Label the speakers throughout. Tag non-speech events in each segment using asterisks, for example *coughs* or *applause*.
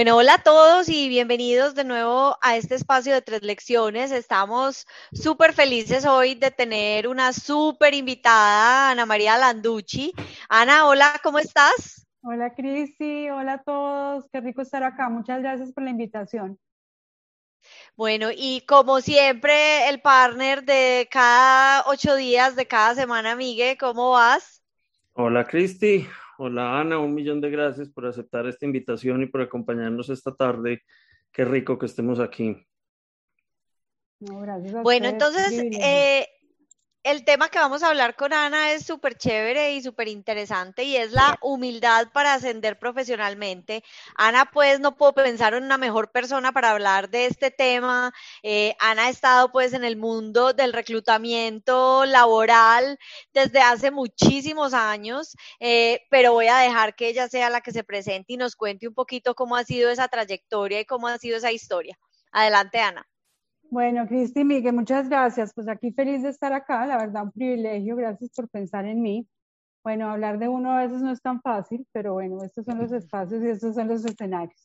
Speaker 1: Bueno, hola a todos y bienvenidos de nuevo a este espacio de tres lecciones. Estamos súper felices hoy de tener una súper invitada, Ana María Landucci. Ana, hola, ¿cómo estás?
Speaker 2: Hola, Cristi, hola a todos, qué rico estar acá. Muchas gracias por la invitación.
Speaker 1: Bueno, y como siempre, el partner de cada ocho días, de cada semana, Miguel, ¿cómo vas?
Speaker 3: Hola, Cristi. Hola Ana, un millón de gracias por aceptar esta invitación y por acompañarnos esta tarde. Qué rico que estemos aquí.
Speaker 1: bueno, entonces, eh, el tema que vamos a hablar con Ana es súper chévere y súper interesante y es la humildad para ascender profesionalmente. Ana, pues no puedo pensar en una mejor persona para hablar de este tema. Eh, Ana ha estado pues en el mundo del reclutamiento laboral desde hace muchísimos años, eh, pero voy a dejar que ella sea la que se presente y nos cuente un poquito cómo ha sido esa trayectoria y cómo ha sido esa historia. Adelante, Ana.
Speaker 2: Bueno, Cristi, Miguel, muchas gracias. Pues aquí feliz de estar acá, la verdad, un privilegio. Gracias por pensar en mí. Bueno, hablar de uno a veces no es tan fácil, pero bueno, estos son los espacios y estos son los escenarios.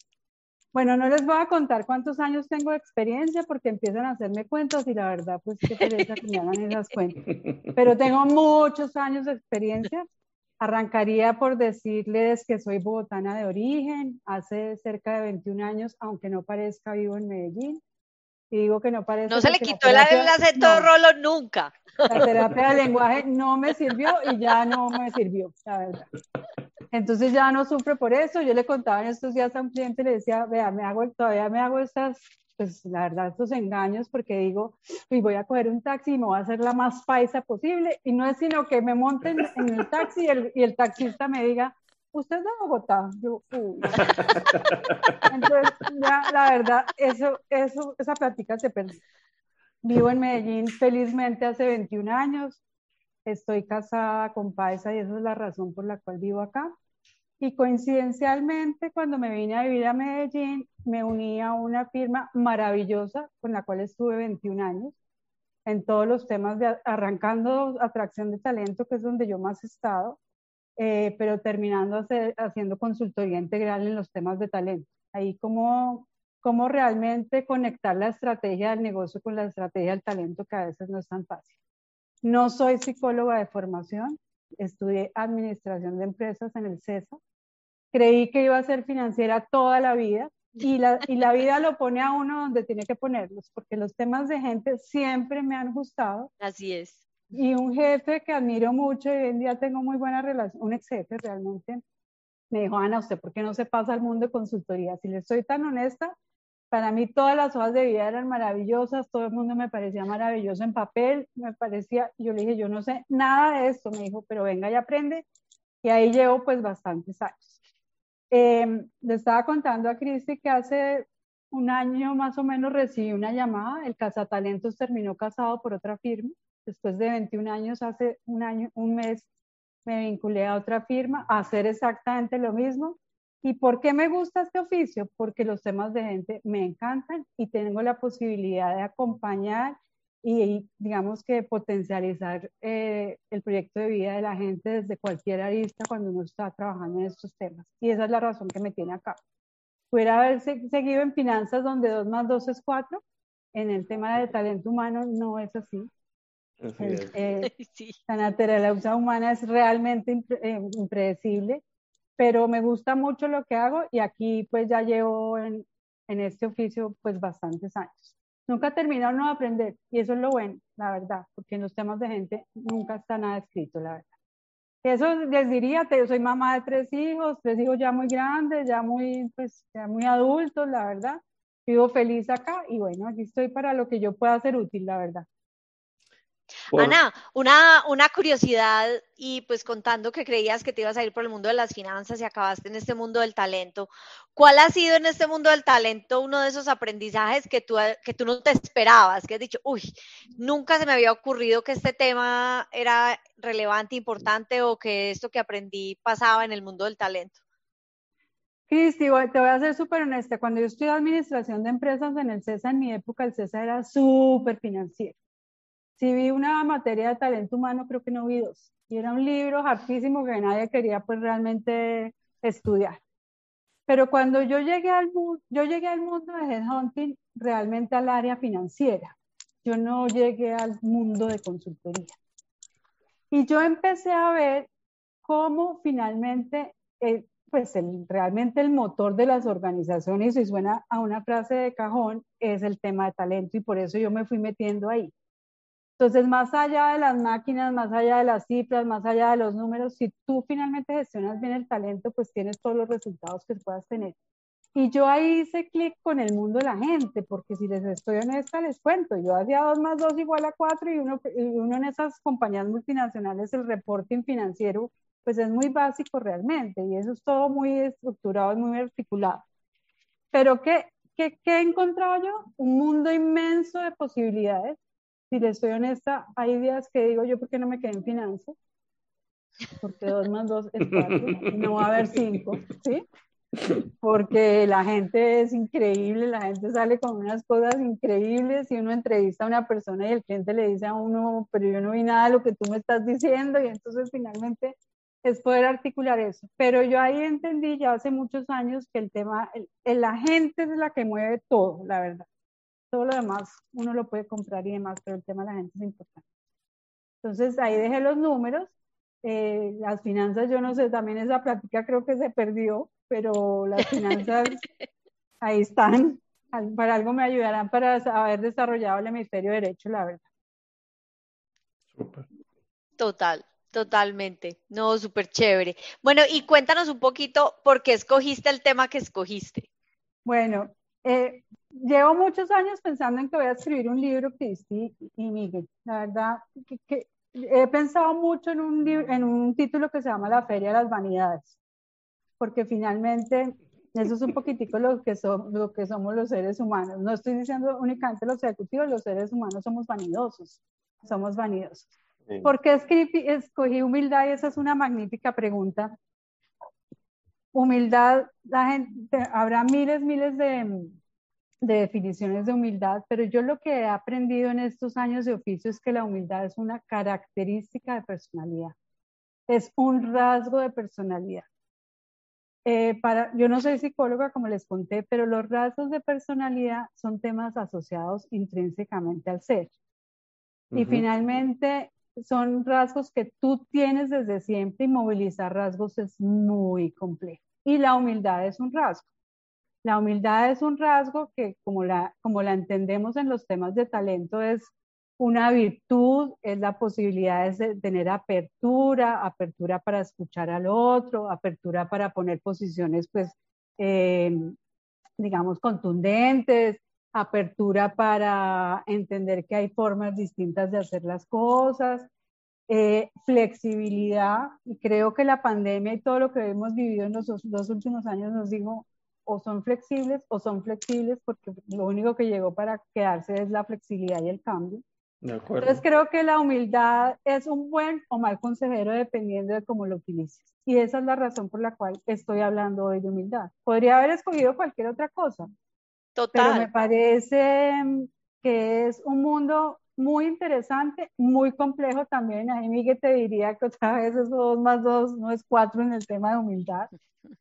Speaker 2: Bueno, no les voy a contar cuántos años tengo de experiencia porque empiezan a hacerme cuentos y la verdad, pues qué pereza que me hagan esas cuentas. Pero tengo muchos años de experiencia. Arrancaría por decirles que soy bogotana de origen, hace cerca de 21 años, aunque no parezca vivo en Medellín digo que no parece.
Speaker 1: No se le quitó el acento rolo nunca.
Speaker 2: La terapia de lenguaje no me sirvió y ya no me sirvió, la verdad. Entonces ya no sufre por eso. Yo le contaba en estos días a un cliente, le decía, vea, me hago, todavía me hago estas, pues la verdad, estos engaños porque digo, y voy a coger un taxi y me voy a hacer la más paisa posible. Y no es sino que me monten en el taxi y el, y el taxista me diga, usted es de Bogotá. Yo, *laughs* Entonces, ya, la verdad, eso, eso, esa plática se perdió. Vivo en Medellín felizmente hace 21 años. Estoy casada con Paisa y esa es la razón por la cual vivo acá. Y coincidencialmente, cuando me vine a vivir a Medellín, me uní a una firma maravillosa con la cual estuve 21 años en todos los temas de arrancando atracción de talento, que es donde yo más he estado, eh, pero terminando haciendo consultoría integral en los temas de talento. Ahí cómo, cómo realmente conectar la estrategia del negocio con la estrategia del talento, que a veces no es tan fácil. No soy psicóloga de formación, estudié administración de empresas en el CESA. Creí que iba a ser financiera toda la vida y la, y la vida lo pone a uno donde tiene que ponerlos, porque los temas de gente siempre me han gustado.
Speaker 1: Así es
Speaker 2: y un jefe que admiro mucho y hoy en día tengo muy buena relación, un ex jefe realmente, me dijo, Ana, ¿usted por qué no se pasa al mundo de consultoría? Si le estoy tan honesta, para mí todas las hojas de vida eran maravillosas, todo el mundo me parecía maravilloso en papel, me parecía, yo le dije, yo no sé nada de esto, me dijo, pero venga y aprende, y ahí llevo pues bastantes años. Em, le estaba contando a Cristi que hace un año más o menos recibí una llamada, el Cazatalentos terminó casado por otra firma, después de 21 años, hace un año, un mes, me vinculé a otra firma a hacer exactamente lo mismo. ¿Y por qué me gusta este oficio? Porque los temas de gente me encantan y tengo la posibilidad de acompañar y, digamos que potencializar eh, el proyecto de vida de la gente desde cualquier arista cuando uno está trabajando en estos temas. Y esa es la razón que me tiene acá. Pudiera haber seguido en finanzas donde 2 más 2 es 4. En el tema de talento humano no es así. Eh, *laughs* la naturaleza humana es realmente eh, impredecible, pero me gusta mucho lo que hago y aquí pues ya llevo en, en este oficio pues bastantes años. Nunca he terminado no aprender y eso es lo bueno, la verdad, porque en los temas de gente nunca está nada escrito, la verdad. Eso les diría, yo soy mamá de tres hijos, tres hijos ya muy grandes, ya muy, pues, ya muy adultos, la verdad. Vivo feliz acá y bueno, aquí estoy para lo que yo pueda ser útil, la verdad.
Speaker 1: Ana, una, una curiosidad y pues contando que creías que te ibas a ir por el mundo de las finanzas y acabaste en este mundo del talento, ¿cuál ha sido en este mundo del talento uno de esos aprendizajes que tú, que tú no te esperabas? Que has dicho, uy, nunca se me había ocurrido que este tema era relevante, importante o que esto que aprendí pasaba en el mundo del talento.
Speaker 2: Cristi, te voy a ser súper honesta. Cuando yo estudié administración de empresas en el CESA, en mi época el CESA era súper financiero. Si vi una materia de talento humano, creo que no vi dos. Y era un libro hartísimo que nadie quería pues realmente estudiar. Pero cuando yo llegué al, yo llegué al mundo de headhunting, realmente al área financiera, yo no llegué al mundo de consultoría. Y yo empecé a ver cómo finalmente, eh, pues el, realmente el motor de las organizaciones, y suena a una frase de cajón, es el tema de talento y por eso yo me fui metiendo ahí. Entonces, más allá de las máquinas, más allá de las cifras, más allá de los números, si tú finalmente gestionas bien el talento, pues tienes todos los resultados que puedas tener. Y yo ahí hice clic con el mundo de la gente, porque si les estoy honesta, les cuento, yo hacía 2 más 2 igual a 4 y uno, y uno en esas compañías multinacionales, el reporting financiero, pues es muy básico realmente, y eso es todo muy estructurado y muy articulado. Pero ¿qué, qué, qué he encontrado yo? Un mundo inmenso de posibilidades si les soy honesta, hay días que digo yo, ¿por qué no me quedé en finanzas? Porque dos más dos es cuatro, no va a haber cinco, ¿sí? Porque la gente es increíble, la gente sale con unas cosas increíbles y uno entrevista a una persona y el cliente le dice a uno, pero yo no vi nada de lo que tú me estás diciendo y entonces finalmente es poder articular eso. Pero yo ahí entendí ya hace muchos años que el tema, la gente es la que mueve todo, la verdad. Todo lo demás uno lo puede comprar y demás, pero el tema de la gente es importante. Entonces ahí dejé los números. Eh, las finanzas, yo no sé, también esa práctica creo que se perdió, pero las *laughs* finanzas ahí están. Para algo me ayudarán para haber desarrollado el hemisferio derecho, la verdad.
Speaker 1: Total, totalmente. No, súper chévere. Bueno, y cuéntanos un poquito por qué escogiste el tema que escogiste.
Speaker 2: Bueno, eh, llevo muchos años pensando en que voy a escribir un libro, Cristi y Miguel. La verdad, que, he pensado mucho en un, en un título que se llama La Feria de las Vanidades, porque finalmente eso es un poquitico lo que, lo que somos los seres humanos. No estoy diciendo únicamente los ejecutivos, los seres humanos somos vanidosos, somos vanidosos. ¿Por qué escogí humildad? Y esa es una magnífica pregunta humildad, la gente, habrá miles, miles de, de, definiciones de humildad, pero yo lo que he aprendido en estos años de oficio es que la humildad es una característica de personalidad, es un rasgo de personalidad. Eh, para, yo no soy psicóloga, como les conté, pero los rasgos de personalidad son temas asociados intrínsecamente al ser. Y finalmente, son rasgos que tú tienes desde siempre y movilizar rasgos es muy complejo y la humildad es un rasgo. La humildad es un rasgo que, como la, como la entendemos en los temas de talento, es una virtud, es la posibilidad de tener apertura, apertura para escuchar al otro, apertura para poner posiciones, pues, eh, digamos, contundentes, apertura para entender que hay formas distintas de hacer las cosas, eh, flexibilidad, y creo que la pandemia y todo lo que hemos vivido en los dos, últimos años nos dijo, o son flexibles o son flexibles, porque lo único que llegó para quedarse es la flexibilidad y el cambio. Entonces creo que la humildad es un buen o mal consejero dependiendo de cómo lo utilices. Y esa es la razón por la cual estoy hablando hoy de humildad. Podría haber escogido cualquier otra cosa. Total. Pero me parece que es un mundo muy interesante, muy complejo también. Ahí Miguel te diría que otra vez es dos más dos no es cuatro en el tema de humildad. *laughs*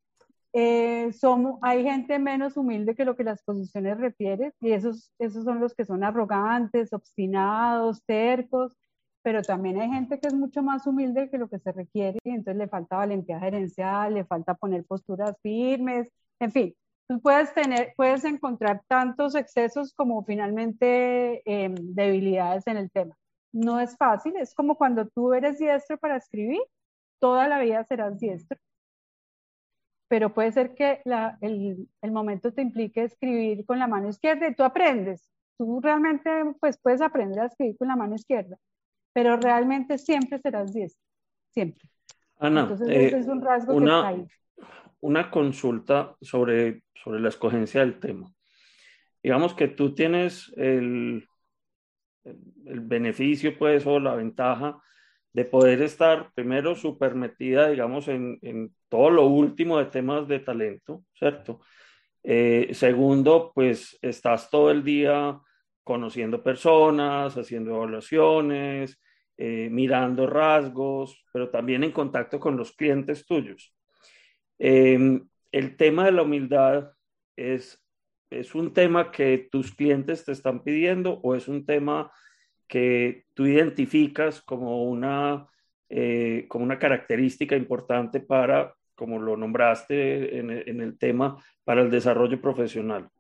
Speaker 2: Eh, somos, hay gente menos humilde que lo que las posiciones refieren y esos, esos son los que son arrogantes, obstinados, tercos, pero también hay gente que es mucho más humilde que lo que se requiere y entonces le falta valentía gerencial, le falta poner posturas firmes, en fin, Tú puedes tener, puedes encontrar tantos excesos como finalmente em, debilidades en el tema. No es fácil, es como cuando tú eres diestro para escribir, toda la vida serás diestro. Pero puede ser que el, el, momento te implique escribir con la mano izquierda y tú aprendes. Tú realmente pues, puedes aprender a escribir con la mano izquierda, pero realmente siempre serás diestro, siempre.
Speaker 3: Ana, Entonces, ese eh, es un rasgo que está ahí una consulta sobre, sobre la escogencia del tema. Digamos que tú tienes el, el beneficio, pues, o la ventaja de poder estar primero súper metida, digamos, en, en, todo lo último de temas de talento, ¿cierto? Eh, segundo, pues estás todo el día conociendo personas, haciendo evaluaciones, eh, mirando rasgos, pero también en contacto con los clientes tuyos. Em, el tema de la humildad es, es un tema que tus clientes te están pidiendo o es un tema que tú identificas como una, eh, como una característica importante para, como lo nombraste en, en el tema, para el desarrollo profesional?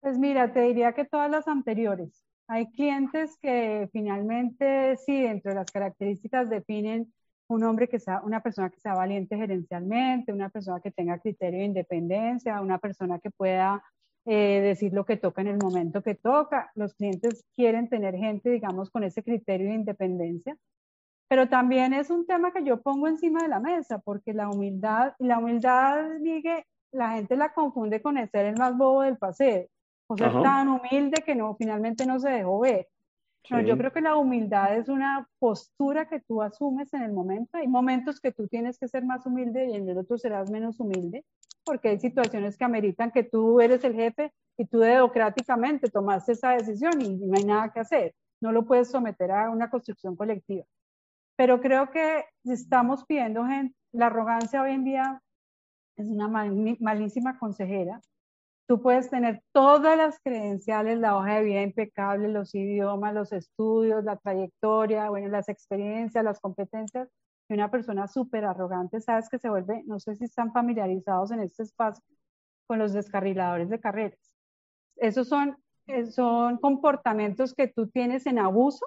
Speaker 2: Pues mira, te diría que todas las anteriores. Hay clientes que finalmente sí, dentro de las características definen un hombre que sea, una persona que sea valiente gerencialmente, una persona que tenga criterio de independencia, una persona que pueda eh, decir lo que toca en el momento que toca. Los clientes quieren tener gente, digamos, con ese criterio de independencia. Pero también es un tema que yo pongo encima de la mesa, porque la humildad, la humildad, Miguel, la gente la confunde con el ser el más bobo del paseo, o ser tan humilde que no, finalmente no se dejó ver yo creo que la humildad es una postura que tú asumes en el momento. Hay momentos que tú tienes que ser más humilde y en el otro serás menos humilde, porque hay situaciones que ameritan que tú eres el jefe y tú democráticamente tomaste esa decisión y no hay nada que hacer. No lo puedes someter a una construcción colectiva. Pero creo que estamos pidiendo gente, la arrogancia hoy en día es una malísima consejera Tú puedes tener todas las credenciales, la hoja de vida impecable, los idiomas, los estudios, la trayectoria, bueno, las experiencias, las competencias. Y una persona súper arrogante, sabes que se vuelve, no sé si están familiarizados en este espacio con los descarriladores de carreras. Esos son, eh, son comportamientos que tú tienes en abuso,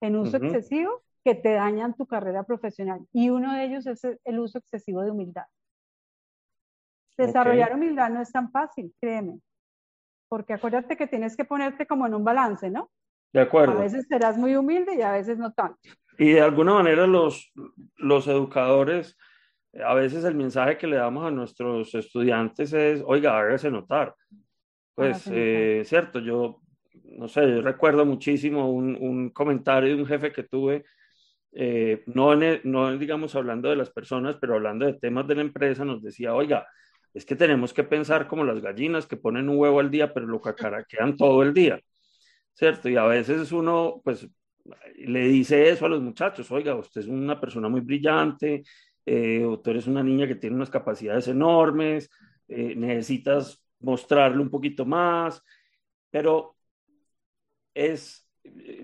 Speaker 2: en uso excesivo, que te dañan tu carrera profesional. Y uno de ellos es el uso excesivo de humildad. Desarrollar humildad no es tan fácil, créeme. Porque acuérdate que tienes que ponerte como en un balance, ¿no?
Speaker 3: De acuerdo.
Speaker 2: A veces serás muy humilde y a veces no tanto.
Speaker 3: Y de alguna manera los, los educadores, a veces el mensaje que le damos a nuestros estudiantes es, oiga, hágase notar. Pues, eh, cierto, yo, no sé, yo recuerdo muchísimo un, un comentario de un jefe que tuve, eh, no, no digamos hablando de las personas, pero hablando de temas de la empresa, nos decía, oiga, es que tenemos que pensar como las gallinas que ponen un huevo al día, pero lo cacaraquean todo el día, ¿cierto? Y a veces uno, pues, le dice eso a los muchachos, oiga, usted es una persona muy brillante, eh, o tú eres una niña que tiene unas capacidades enormes, eh, necesitas mostrarle un poquito más, pero es,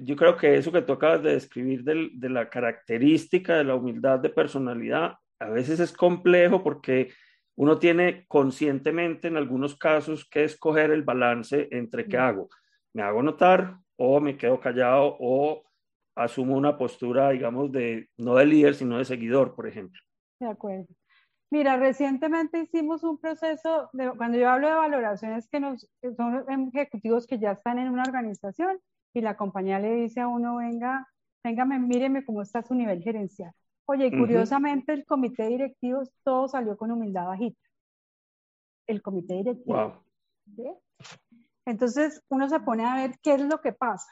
Speaker 3: yo creo que eso que tú acabas de describir de la característica de la humildad de personalidad, a veces es complejo porque uno tiene conscientemente en algunos casos que escoger el balance entre qué hago. Me hago notar o me quedo callado o asumo una postura, digamos, de no de líder, sino de seguidor, por ejemplo.
Speaker 2: De acuerdo. Mira, recientemente hicimos un proceso, de, cuando yo hablo de valoraciones, que nos, son ejecutivos que ya están en una organización y la compañía le dice a uno, venga, venga, míreme cómo está su nivel gerencial. Oye, curiosamente el comité directivo todo salió con humildad bajita. El comité directivo. Entonces uno se pone a ver qué es lo que pasa.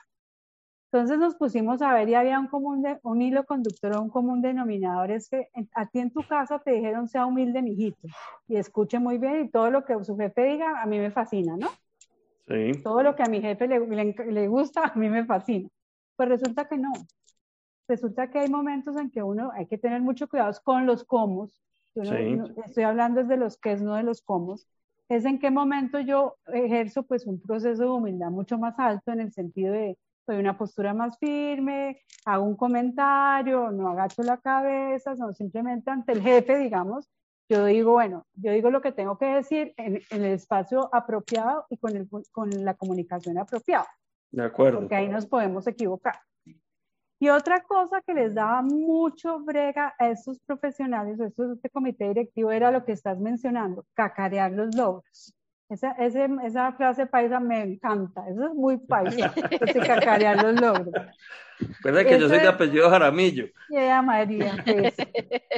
Speaker 2: Entonces nos pusimos a ver y había un, común un hilo conductor o un común denominador. Es que a ti en tu casa te dijeron sea humilde, mijito, y escuche muy bien y todo lo que su jefe diga a mí me fascina, ¿no?
Speaker 3: Sí.
Speaker 2: Todo lo que a mi jefe le, le gusta a mí me fascina. Pues resulta que no resulta que hay momentos en que uno hay que tener mucho cuidado con los cómo. estoy hablando desde los qué, no de los cómo. Es en qué momento yo ejerzo pues un proceso de humildad mucho más alto en el sentido de soy una postura más firme, hago un comentario, no agacho la cabeza, no simplemente ante el jefe, digamos, yo digo, bueno, yo digo lo que tengo que decir en, en el espacio apropiado y con, el, con la comunicación apropiada.
Speaker 3: De acuerdo.
Speaker 2: Porque ahí nos podemos equivocar. Y otra cosa que les daba mucho brega a estos profesionales, a estos, este comité directivo, era lo que estás mencionando, cacarear los logros. Esa, esa frase paisa me encanta, eso es muy paisa, *laughs* cacarear los logros.
Speaker 3: Recuerda que yo soy de apellido Jaramillo.
Speaker 2: Ya, María, pues.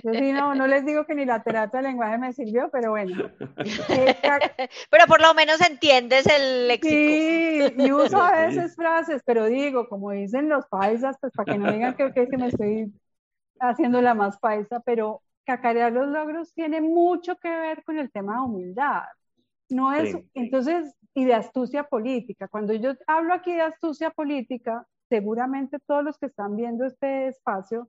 Speaker 2: Yo sí, no, no les digo que ni la terapia de lenguaje me sirvió, pero bueno. *laughs*
Speaker 1: pero por lo menos entiendes el léxico.
Speaker 2: Sí, y uso a veces frases, pero digo, como dicen los paisas, pues para que no digan que, que me estoy haciendo la más paisa, pero cacarear los logros tiene mucho que ver con el tema de humildad. No es, entonces, y de astucia política. Cuando yo hablo aquí de astucia política, seguramente todos los que están viendo este espacio,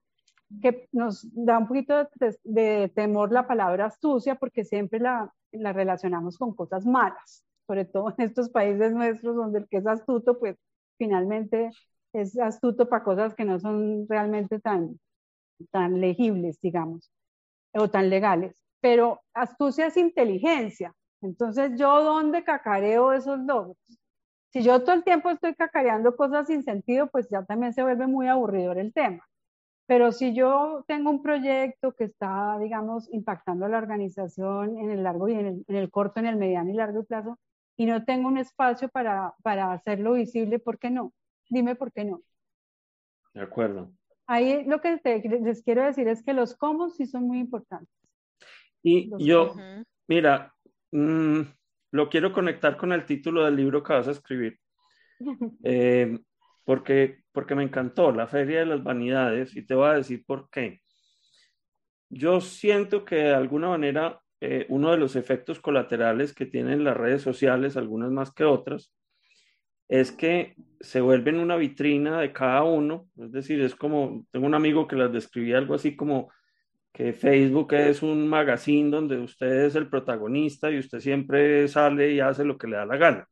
Speaker 2: que nos da un poquito de, temor la palabra astucia, porque siempre la, la relacionamos con cosas malas, sobre todo en estos países nuestros donde el que es astuto, pues finalmente es astuto para cosas que no son realmente tan, tan legibles, digamos, o tan legales. Pero astucia es inteligencia. Entonces, ¿yo dónde cacareo esos logros? Si yo todo el tiempo estoy cacareando cosas sin sentido, pues ya también se vuelve muy aburridor el tema. Pero si yo tengo un proyecto que está, digamos, impactando a la organización en el largo y en el, corto, en el mediano y largo plazo, y no tengo un espacio para, para hacerlo visible, ¿por qué no? Dime por qué no.
Speaker 3: De acuerdo.
Speaker 2: Ahí lo que les quiero decir es que los cómo sí son muy importantes.
Speaker 3: Y yo, mira, mm, lo quiero conectar con el título del libro que vas a escribir. *laughs* Eh, porque, porque me encantó la Feria de las Vanidades y te voy a decir por qué. Yo siento que de alguna manera eh, uno de los efectos colaterales que tienen las redes sociales, algunas más que otras, es que se vuelven una vitrina de cada uno. Es decir, es como, tengo un amigo que las describía algo así como que Facebook es un magazine donde usted es el protagonista y usted siempre sale y hace lo que le da la gana.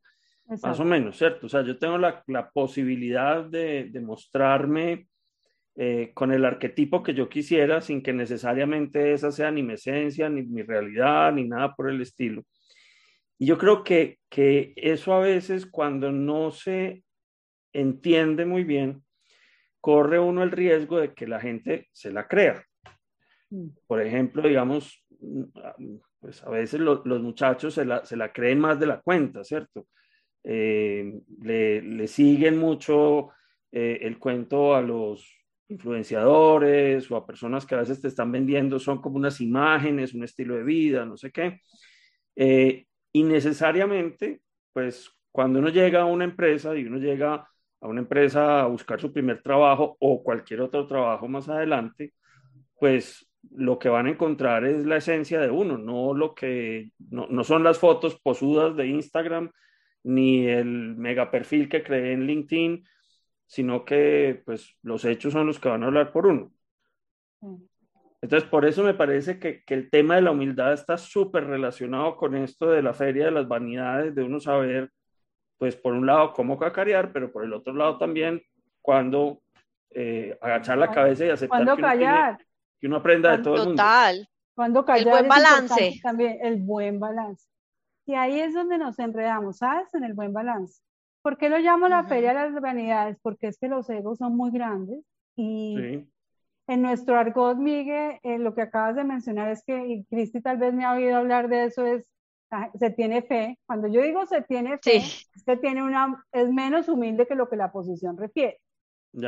Speaker 3: Más o menos, ¿cierto? O sea, yo tengo la, la posibilidad de, de mostrarme eh, con el arquetipo que yo quisiera sin que necesariamente esa sea ni mi esencia, ni mi realidad, ni nada por el estilo. Y yo creo que, que eso a veces cuando no se entiende muy bien, corre uno el riesgo de que la gente se la crea. Mm. Por ejemplo, digamos, mm, pues a veces los muchachos se la, se la creen más de la cuenta, ¿cierto? Eh, le, siguen mucho eh, el cuento a los influenciadores o a personas que a veces te están vendiendo, son como unas imágenes, un estilo de vida, no sé qué. Eh, y necesariamente, pues cuando uno llega a una empresa y uno llega a una empresa a buscar su primer trabajo o cualquier otro trabajo más adelante, pues lo que van a encontrar es la esencia de uno, no lo que no, no son las fotos posudas de Instagram ni el mega perfil que creé en LinkedIn, sino que pues los hechos son los que van a hablar por uno. Mm. Entonces, por eso me parece que, que el tema de la humildad está súper relacionado con esto de la feria de las vanidades, de uno saber, pues por un lado, cómo cacarear, pero por el otro lado también, cuando eh, agachar la cabeza y aceptar
Speaker 2: que uno,
Speaker 3: que uno aprenda de todo el mundo.
Speaker 1: Total.
Speaker 2: Cuando callar
Speaker 1: el buen balance.
Speaker 2: También el buen balance. Y ahí es donde nos enredamos, ¿sabes? En el buen balance. ¿Por qué lo llamo la feria de las vanidades? Porque es que los egos son muy grandes y en nuestro argot, Miguel, eh, lo que acabas de mencionar es que, y Cristi tal vez me ha oído hablar de eso, es ah, se tiene fe. Cuando yo digo se tiene fe, se tiene una, es menos humilde que lo que la posición refiere.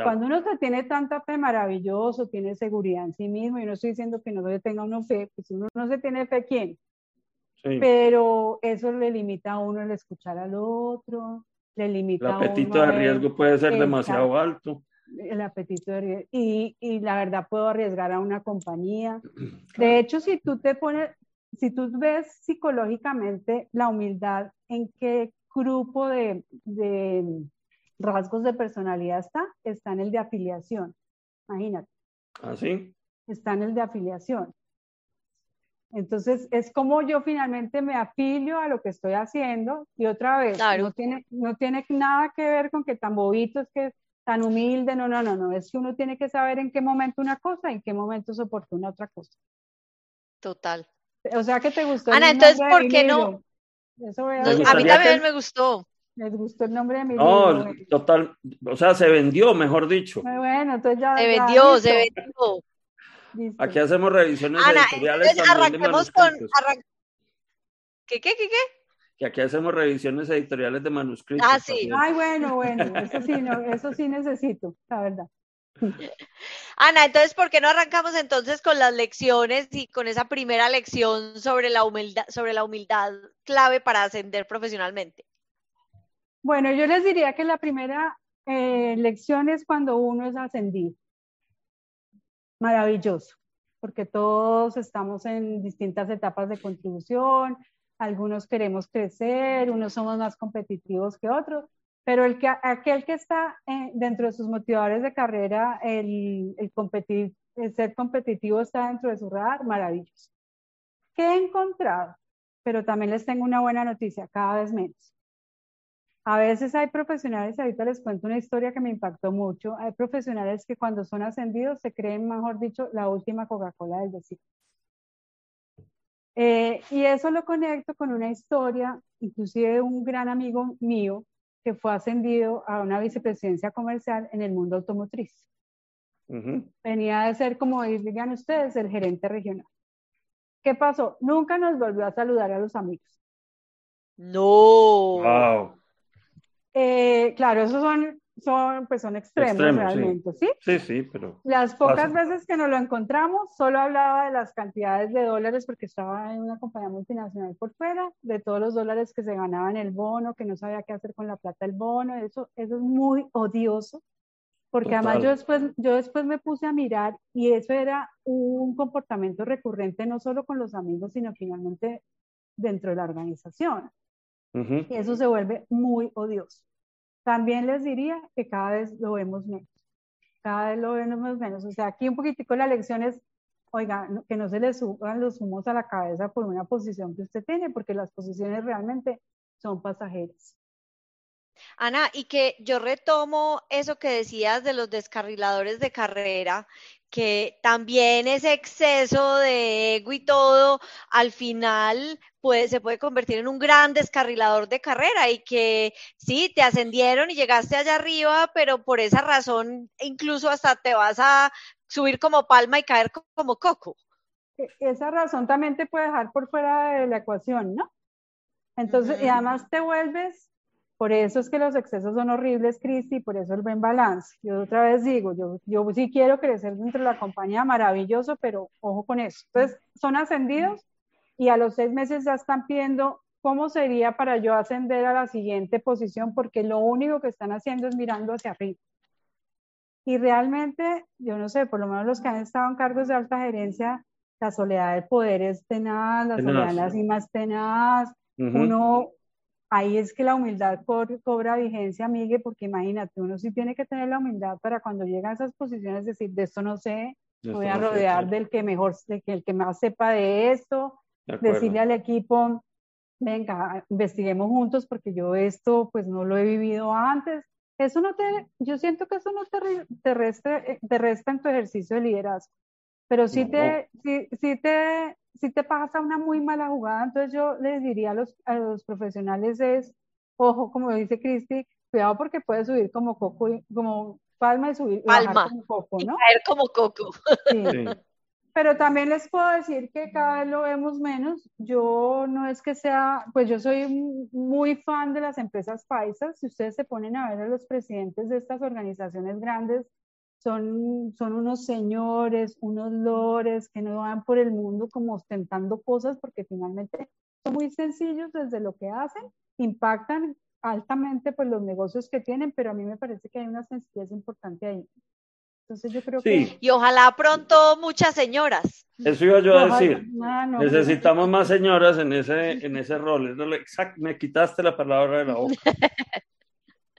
Speaker 2: Cuando uno se tiene tanta fe, maravilloso, tiene seguridad en sí mismo, y no estoy diciendo que no le tenga uno fe, pues si uno no se tiene fe, ¿quién? Pero eso le limita a uno el escuchar al otro, le limita
Speaker 3: El apetito de riesgo puede ser demasiado alto.
Speaker 2: El apetito de riesgo. Y, y la verdad puedo arriesgar a una compañía. *clears throat* De hecho, si tú te pones, si tú ves psicológicamente la humildad, ¿en qué grupo de, de rasgos de personalidad está? Está en el de afiliación. Imagínate.
Speaker 3: ¿Ah, sí?
Speaker 2: Está en el de afiliación. Entonces, es como yo finalmente me afilio a lo que estoy haciendo y otra vez, no, tiene, no tiene nada que ver con que tan bobito es que tan humilde, no, no, no, no, es que uno tiene que saber en qué momento una cosa y en qué momento es oportuna otra cosa.
Speaker 1: Total.
Speaker 2: O sea que te gustó.
Speaker 1: Ana, entonces, ¿por qué no? a, mí también me gustó.
Speaker 2: Les gustó el nombre de mi
Speaker 3: No, total, o sea, se vendió, mejor dicho.
Speaker 2: Bueno, entonces ya.
Speaker 1: Se vendió, se vendió.
Speaker 3: Aquí hacemos revisiones editoriales.
Speaker 1: arranquemos con. ¿Qué, qué, qué, qué?
Speaker 3: Que aquí hacemos revisiones editoriales de manuscritos.
Speaker 2: Ah, sí. Ay, bueno, bueno, eso sí, eso sí necesito, la verdad. *laughs*
Speaker 1: Ana, entonces, ¿por qué no arrancamos entonces con las lecciones y con esa primera lección sobre la humildad, sobre la humildad clave para ascender profesionalmente?
Speaker 2: Bueno, yo les diría que la primera eh, lección es cuando uno es ascendido maravilloso, porque todos estamos en distintas etapas de contribución, algunos queremos crecer, unos somos más competitivos que otros, pero el que, aquel que está eh, dentro de sus motivadores de carrera, el, el, competir, el ser competitivo está dentro de su radar, maravilloso. ¿Qué he encontrado? pero también les tengo una buena noticia, cada vez menos. A veces hay profesionales, ahorita les cuento una historia que me impactó mucho, hay profesionales que cuando son ascendidos se creen, mejor dicho, la última Coca-Cola del desierto. Eh, y eso lo conecto con una historia, inclusive un gran amigo mío que fue ascendido a una vicepresidencia comercial en el mundo automotriz. Venía de ser, como digan ustedes, el gerente regional. ¿Qué pasó? Nunca nos volvió a saludar a los amigos.
Speaker 1: No.
Speaker 3: Wow.
Speaker 2: Eh, claro, esos son, son, pues son extremos, realmente, sí.
Speaker 3: sí. Sí, pero...
Speaker 2: Las pocas veces que nos lo encontramos, solo hablaba de las cantidades de dólares, porque estaba en una compañía multinacional por fuera, de todos los dólares que se ganaban en el bono, que no sabía qué hacer con la plata del bono, eso, eso es muy odioso, porque además yo después, yo después me puse a mirar y eso era un comportamiento recurrente no solo con los amigos, sino finalmente dentro de la organización. Y eso se vuelve muy odioso. También les diría que cada vez lo vemos menos. Cada vez lo vemos menos. O sea, aquí un poquitico la lección es, oiga, que no se le suban los humos a la cabeza por una posición que usted tiene, porque las posiciones realmente son pasajeras.
Speaker 1: Ana, y que yo retomo eso que decías de los descarriladores de carrera, que también ese exceso de ego y todo, al final puede, se puede convertir en un gran descarrilador de carrera y que sí, te ascendieron y llegaste allá arriba, pero por esa razón incluso hasta te vas a subir como palma y caer como coco.
Speaker 2: E, esa razón también te puede dejar por fuera de la ecuación, ¿no? Entonces, y además te vuelves por eso es que los excesos son horribles, Cristi, por eso el buen balance. Yo otra vez digo, yo, yo sí quiero crecer dentro de la compañía, maravilloso, pero ojo con eso. Entonces, son ascendidos y a los seis meses ya están pidiendo cómo sería para yo ascender a la siguiente posición, porque lo único que están haciendo es mirando hacia arriba. Y realmente, yo no sé, por lo menos los que han estado en cargos de alta gerencia, la soledad del poder es tenaz, la soledad de las cimas tenaz, uno ahí es que la humildad cobra vigencia, Miguel, porque imagínate, uno sí tiene que tener la humildad para cuando llega a esas posiciones decir, de esto no sé, voy a rodear del que mejor, de que el que más sepa de esto, decirle al equipo, venga, investiguemos juntos porque yo esto pues no lo he vivido antes. Eso no te, yo siento que eso no te, te, resta, eh, te resta en tu ejercicio de liderazgo, pero sí, te, sí, sí te si te pasa una muy mala jugada, entonces yo les diría a los, a los profesionales es, ojo, como dice Cristi, cuidado porque puede subir como coco, como palma y subir
Speaker 1: palma, como coco, ¿no? caer como coco. Sí.
Speaker 2: Pero también les puedo decir que cada vez lo vemos menos. Yo no es que sea, pues yo soy muy fan de las empresas paisas. Si ustedes se ponen a ver a los presidentes de estas organizaciones grandes, son, son unos señores, unos lores que no van por el mundo como ostentando cosas porque finalmente son muy sencillos desde lo que hacen, impactan altamente pues los negocios que tienen, pero a mí me parece que hay una sencillez importante ahí. Entonces yo creo que...
Speaker 1: Y ojalá pronto muchas señoras.
Speaker 3: Eso iba yo a decir. Necesitamos más señoras en ese, en ese rol. me quitaste la palabra de la boca. *laughs*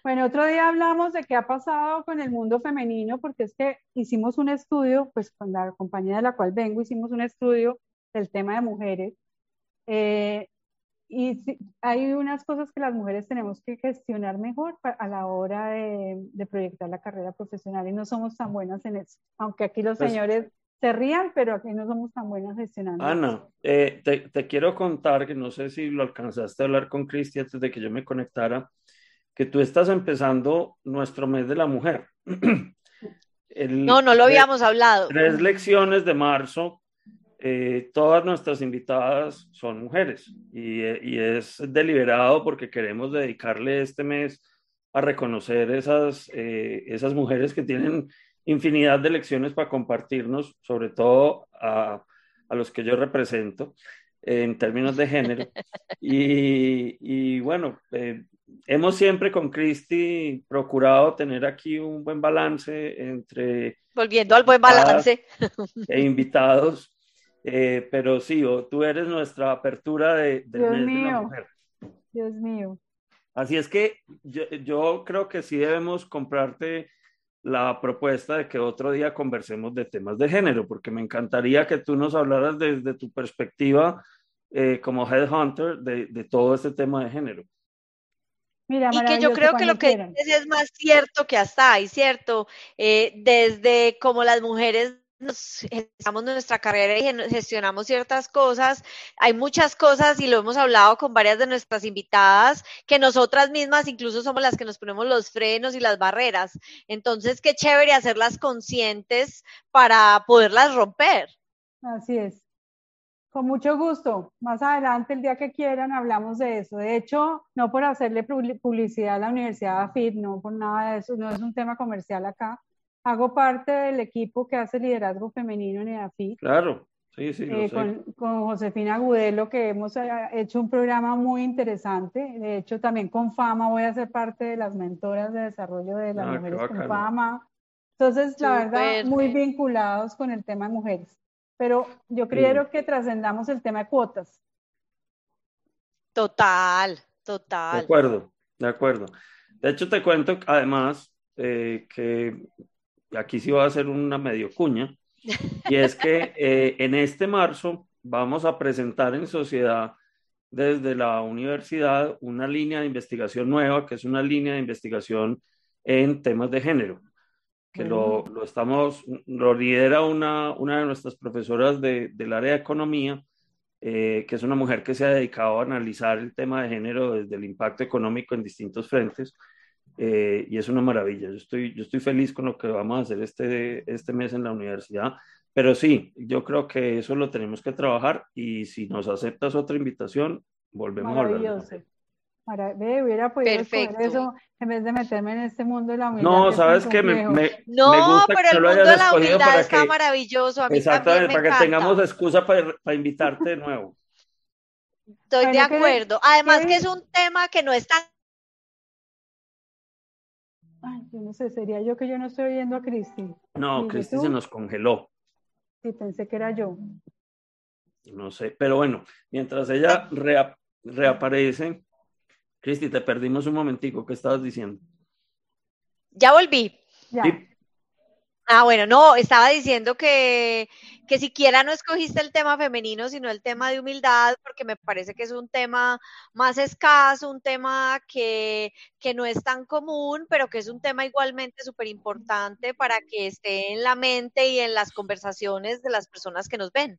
Speaker 2: Bueno, otro día hablamos de qué ha pasado con el mundo femenino, porque es que hicimos un estudio, pues con la compañía de la cual vengo, hicimos un estudio del tema de mujeres. Eh, y hay unas cosas que las mujeres tenemos que gestionar mejor a la hora de, proyectar la carrera profesional y no somos tan buenas en eso. Aunque aquí los pues señores se rían, pero aquí no somos tan buenas gestionando.
Speaker 3: Ana, eh, te, te, quiero contar que no sé si lo alcanzaste a hablar con Cristi antes de que yo me conectara que tú estás empezando nuestro mes de la mujer. *clears throat*
Speaker 1: no, no lo habíamos hablado.
Speaker 3: Tres lecciones de marzo. Eh, todas nuestras invitadas son mujeres y, es deliberado porque queremos dedicarle este mes a reconocer esas, eh, esas mujeres que tienen infinidad de lecciones para compartirnos, sobre todo a, a los que yo represento en términos de género. *laughs* Y, y bueno, eh, hemos siempre con Cristi procurado tener aquí un buen balance entre...
Speaker 1: Volviendo al buen balance.
Speaker 3: E invitados. Eh, pero sí, tú eres nuestra apertura de,
Speaker 2: Dios mío. Dios mío.
Speaker 3: Así es que yo, yo, creo que sí debemos comprarte la propuesta de que otro día conversemos de temas de género, porque me encantaría que tú nos hablaras desde tu perspectiva eh, como headhunter de, de todo este tema de género.
Speaker 1: Mira, y que yo creo que lo que dices es más cierto que hasta ahí, ¿cierto? Eh, desde como las mujeres nos gestionamos nuestra carrera y gestionamos ciertas cosas. Hay muchas cosas y lo hemos hablado con varias de nuestras invitadas, que nosotras mismas incluso somos las que nos ponemos los frenos y las barreras. Entonces, qué chévere hacerlas conscientes para poderlas romper.
Speaker 2: Así es. Con mucho gusto. Más adelante, el día que quieran, hablamos de eso. De hecho, no por hacerle publicidad a la Universidad AFIT, no por nada de eso, no es un tema comercial acá hago parte del equipo que hace liderazgo femenino en EAFI.
Speaker 3: Claro, sí, sí.
Speaker 2: Eh, con, con, Josefina Agudelo, que hemos eh, hecho un programa muy interesante. De hecho, también con Fama voy a ser parte de las mentoras de desarrollo de las ah, mujeres con Fama. Entonces, la verdad, muy vinculados con el tema de mujeres. Pero yo creo que trascendamos el tema de cuotas.
Speaker 1: Total, total.
Speaker 3: De acuerdo, de acuerdo. De hecho, te cuento además eh, que aquí sí va a ser una medio cuña, y es que eh, en este marzo vamos a presentar en sociedad desde la universidad una línea de investigación nueva, que es una línea de investigación en temas de género, que lo, lo, estamos, lo lidera una, una de nuestras profesoras de, del área de economía, eh, que es una mujer que se ha dedicado a analizar el tema de género desde el impacto económico en distintos frentes. Eh, y es una maravilla. Yo estoy, yo estoy feliz con lo que vamos a hacer este, este mes en la universidad, pero sí, yo creo que eso lo tenemos que trabajar y si nos aceptas otra invitación, volvemos a hablar.
Speaker 2: Maravilloso. hubiera podido Perfecto. eso en vez de meterme en este mundo de la
Speaker 3: humildad. No, sabes que me,
Speaker 1: No, pero el mundo de la humildad está maravilloso. A mí
Speaker 3: exactamente, para que tengamos excusa para, para invitarte de nuevo.
Speaker 1: Estoy de acuerdo. Además que es un tema que no es tan
Speaker 2: Ay, yo no sé, sería yo que yo no estoy oyendo a Cristi.
Speaker 3: No, Cristi se nos congeló.
Speaker 2: Sí, pensé que era yo.
Speaker 3: No sé, pero bueno, mientras ella reaparece, Cristi, te perdimos un momentico, ¿qué estabas diciendo?
Speaker 1: Ya volví. Ya. Ah, bueno, no, estaba diciendo que, que siquiera no escogiste el tema femenino, sino el tema de humildad, porque me parece que es un tema más escaso, un tema que, que no es tan común, pero que es un tema igualmente súper importante para que esté en la mente y en las conversaciones de las personas que nos ven.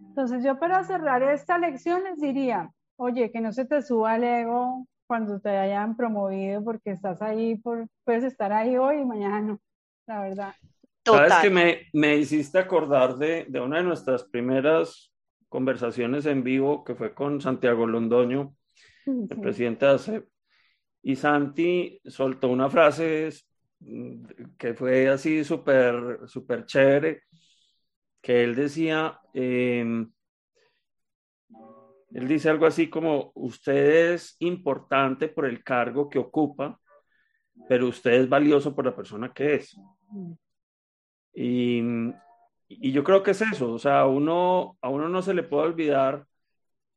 Speaker 2: Entonces yo para cerrar esta lección les diría, oye, que no se te suba el ego cuando te hayan promovido porque estás ahí, por, puedes estar ahí hoy y mañana no la verdad.
Speaker 3: Sabes que me, me, hiciste acordar de, de, una de nuestras primeras conversaciones en vivo que fue con Santiago Londoño, el presidente de ACEP. Y Santi soltó una frase que fue así súper, súper chévere, que él decía, em, él dice algo así como, usted es importante por el cargo que ocupa, pero usted es valioso por la persona que es. Y, y, yo creo que es eso, o sea, a uno, a uno no se le puede olvidar,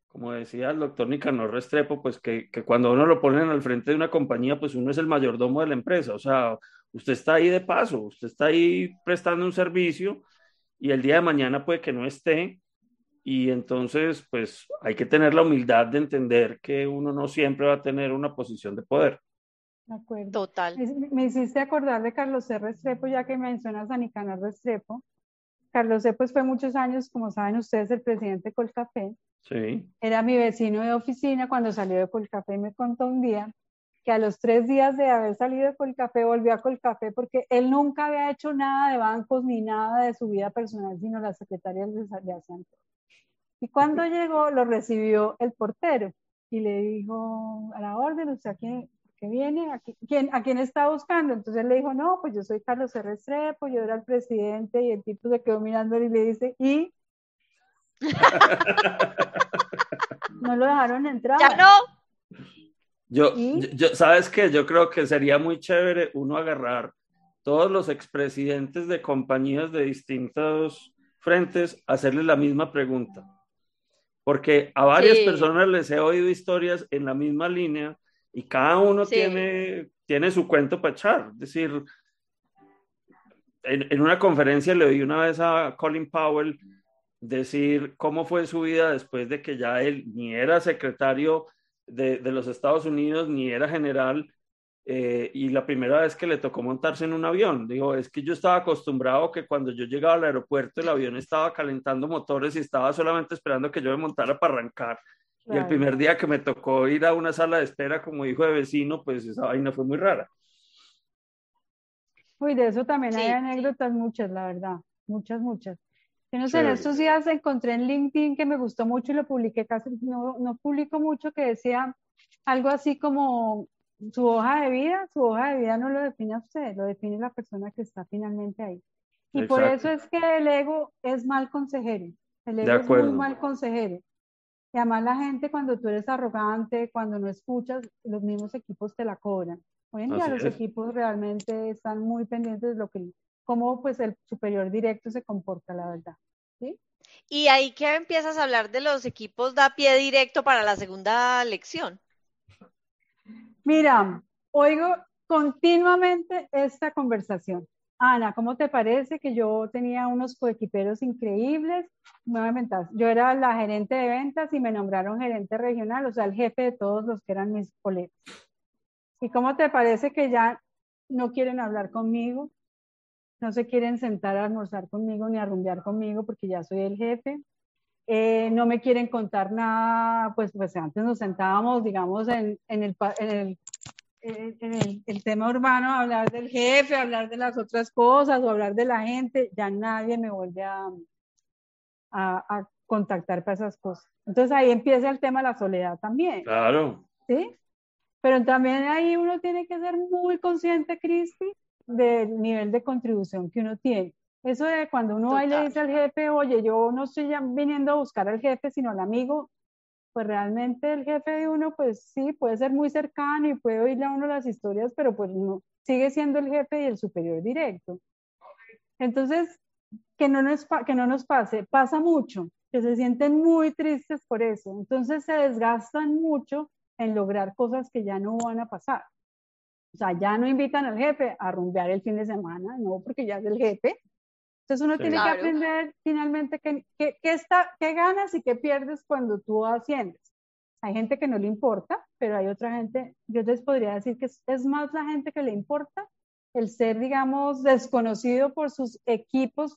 Speaker 3: como decía el doctor Nicanor Restrepo, pues que, que cuando uno lo ponen al frente de una compañía, pues uno es el mayordomo de la empresa, o sea, usted está ahí de paso, usted está ahí prestando un servicio y el día de mañana puede que no esté. Y entonces, pues hay que tener la humildad de entender que uno no siempre va a tener una posición de poder.
Speaker 2: De acuerdo.
Speaker 1: Total.
Speaker 2: Me, hiciste acordar de Carlos C. Restrepo, ya que mencionas a Nicanor Restrepo. Carlos C. pues fue muchos años, como saben ustedes, el presidente de Colcafé.
Speaker 3: Sí.
Speaker 2: Era mi vecino de oficina cuando salió de Colcafé me contó un día que a los tres días de haber salido de Colcafé volvió a Colcafé porque él nunca había hecho nada de bancos ni nada de su vida personal, sino las secretarias de hacían Y cuando llegó lo recibió el portero y le dijo a la orden, usted aquí que viene, ¿A quién, ¿a quién está buscando? Entonces él le dijo, no, pues yo soy Carlos R. Estrepo, yo era el presidente, y el tipo se quedó mirando y le dice, ¿y? *laughs* no lo dejaron entrar.
Speaker 1: Ya no.
Speaker 3: Yo, yo, ¿sabes qué? Yo creo que sería muy chévere uno agarrar todos los expresidentes de compañías de distintos frentes, hacerles la misma pregunta. Porque a varias personas les he oído historias en la misma línea y cada uno tiene, tiene su cuento para echar. Es decir, en, en, una conferencia le oí una vez a Colin Powell decir cómo fue su vida después de que ya él ni era secretario de, los Estados Unidos ni era general. Eh, y la primera vez que le tocó montarse en un avión, dijo, es que yo estaba acostumbrado que cuando yo llegaba al aeropuerto el avión estaba calentando motores y estaba solamente esperando que yo me montara para arrancar. Y el primer día que me tocó ir a una sala de espera como hijo de vecino, pues esa vaina fue muy rara.
Speaker 2: Uy, de eso también hay anécdotas muchas, la verdad, muchas, muchas. Yo no sé, en estos días encontré en LinkedIn que me gustó mucho y lo publiqué casi, no, no publico mucho, que decía algo así como su hoja de vida, su hoja de vida no lo define a usted, lo define la persona que está finalmente ahí. Y por eso es que el ego es mal consejero. El ego es muy mal consejero. Y además la gente cuando tú eres arrogante, cuando no escuchas, los mismos equipos te la cobran. Hoy en día los equipos realmente están muy pendientes de lo que, cómo pues el superior directo se comporta, la verdad. ¿sí?
Speaker 1: Y ahí que empiezas a hablar de los equipos da pie directo para la segunda lección.
Speaker 2: Mira, oigo continuamente esta conversación. Ana, ¿cómo te parece que yo tenía unos coequiperos increíbles? Yo era la gerente de ventas y me nombraron gerente regional, o sea, el jefe de todos los que eran mis colegas. ¿Y cómo te parece que ya no quieren hablar conmigo? No se quieren sentar a almorzar conmigo ni a rumbear conmigo porque ya soy el jefe. Eh, no me quieren contar nada, pues, pues antes nos sentábamos, digamos, en, en, el, en, el, en el, tema urbano, hablar del jefe, hablar de las otras cosas o hablar de la gente, ya nadie me vuelve a, a, a contactar para esas cosas. Entonces ahí empieza el tema de la soledad también.
Speaker 3: Claro.
Speaker 2: ¿Sí? Pero también ahí uno tiene que ser muy consciente, Cristi, del nivel de contribución que uno tiene. Eso de cuando uno va y le dice al jefe, oye, yo no estoy ya viniendo a buscar al jefe, sino al amigo, pues realmente el jefe de uno, pues sí, puede ser muy cercano y puede oírle a uno las historias, pero pues no, sigue siendo el jefe y el superior directo. Entonces, que no nos, que no nos pase, pasa mucho, que se sienten muy tristes por eso. Entonces se desgastan mucho en lograr cosas que ya no van a pasar. O sea, ya no invitan al jefe a rumbear el fin de semana, no, porque ya es el jefe. Entonces uno tiene que aprender finalmente qué, qué, está, qué ganas y qué pierdes cuando tú asciendes. Hay gente que no le importa, pero hay otra gente, yo les podría decir que es, es más la gente que le importa el ser, digamos, desconocido por sus equipos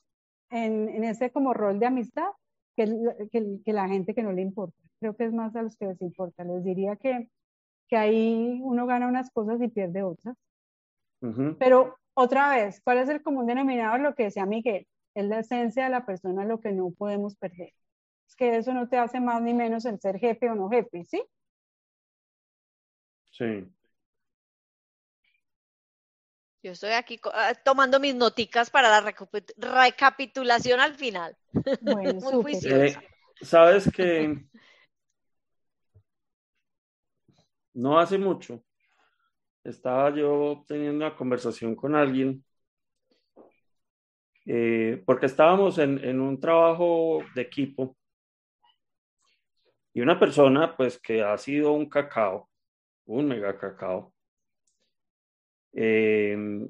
Speaker 2: en, en ese como rol de amistad que, que, que la gente que no le importa creo que es más a los que les importa. Les diría que, que ahí uno gana unas cosas y pierde otras. Pero otra vez, ¿cuál es el común denominador? Lo que decía Miguel, es la esencia de la persona lo que no podemos perder. Es que eso no te hace más ni menos el ser jefe o no jefe, ¿sí?
Speaker 3: Sí.
Speaker 1: Yo estoy aquí ah, tomando mis noticas para la recapitulación al final.
Speaker 2: Bueno, *laughs* Muy
Speaker 3: eh, Sabes que no hace mucho, estaba yo teniendo una conversación con alguien, eh, porque estábamos en, un trabajo de equipo y una persona, pues, que ha sido un cacao, un mega cacao, eh,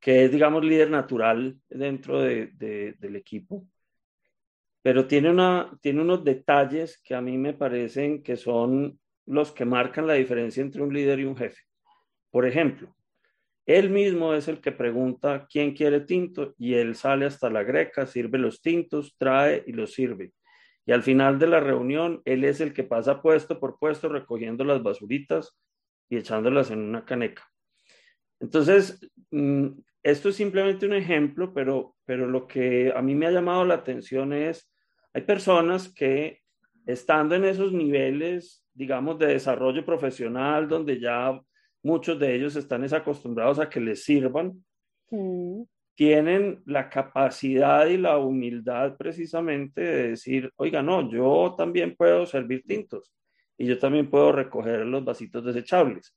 Speaker 3: que es, digamos, líder natural dentro del equipo, pero tiene, una, tiene unos detalles que a mí me parecen que son los que marcan la diferencia entre un líder y un jefe. Por ejemplo, él mismo es el que pregunta quién quiere tinto y él sale hasta la greca, sirve los tintos, trae y los sirve. Y al final de la reunión, él es el que pasa puesto por puesto recogiendo las basuritas y echándolas en una caneca. Entonces, mm, esto es simplemente un ejemplo, pero, pero lo que a mí me ha llamado la atención es, hay personas que estando en esos niveles digamos, de desarrollo profesional, donde ya muchos de ellos están acostumbrados a que les sirvan, tienen la capacidad y la humildad precisamente de decir, oiga, no, yo también puedo servir tintos y yo también puedo recoger los vasitos desechables.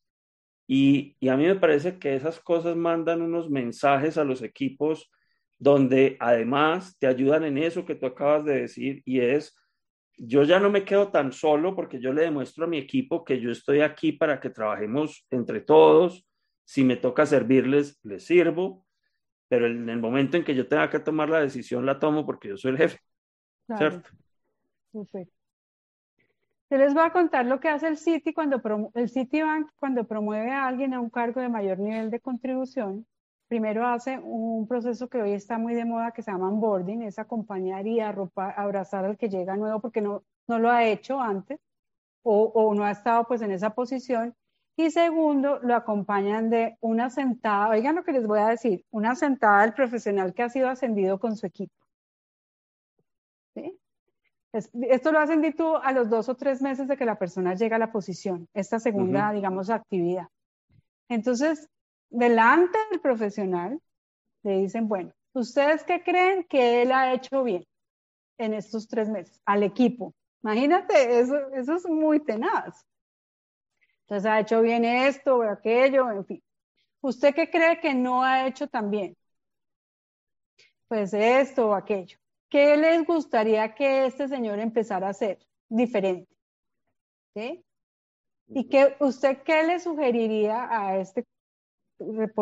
Speaker 3: Y, y a mí me parece que esas cosas mandan unos mensajes a los equipos donde además te ayudan en eso que tú acabas de decir y es yo ya no me quedo tan solo porque yo le demuestro a mi equipo que yo estoy aquí para que trabajemos entre todos. Si me toca servirles, les sirvo, pero en el momento en que yo tenga que tomar la decisión, la tomo porque yo soy el jefe. ¿cierto?
Speaker 2: Yo les voy a contar lo que hace el Citi cuando el Citibank cuando promueve a alguien a un cargo de mayor nivel de contribución. Primero hace un proceso que hoy está muy de moda que se llama onboarding, es acompañar y arropar, abrazar al que llega nuevo porque no, no lo ha hecho antes o, o no ha estado pues en esa posición. Y segundo, lo acompañan de una sentada, oigan lo que les voy a decir, una sentada del profesional que ha sido ascendido con su equipo. ¿Sí? Esto lo hacen tú a los dos o tres meses de que la persona llega a la posición, esta segunda, digamos, actividad. Entonces, delante del profesional, le dicen, bueno, ¿ustedes qué creen que él ha hecho bien en estos tres meses? Al equipo. Imagínate, eso, eso es muy tenaz. Entonces, ha hecho bien esto o aquello, en fin. ¿Usted qué cree que no ha hecho tan bien? Pues esto o aquello. ¿Qué les gustaría que este señor empezara a hacer diferente? ¿Sí? ¿Y qué, usted qué le sugeriría a este,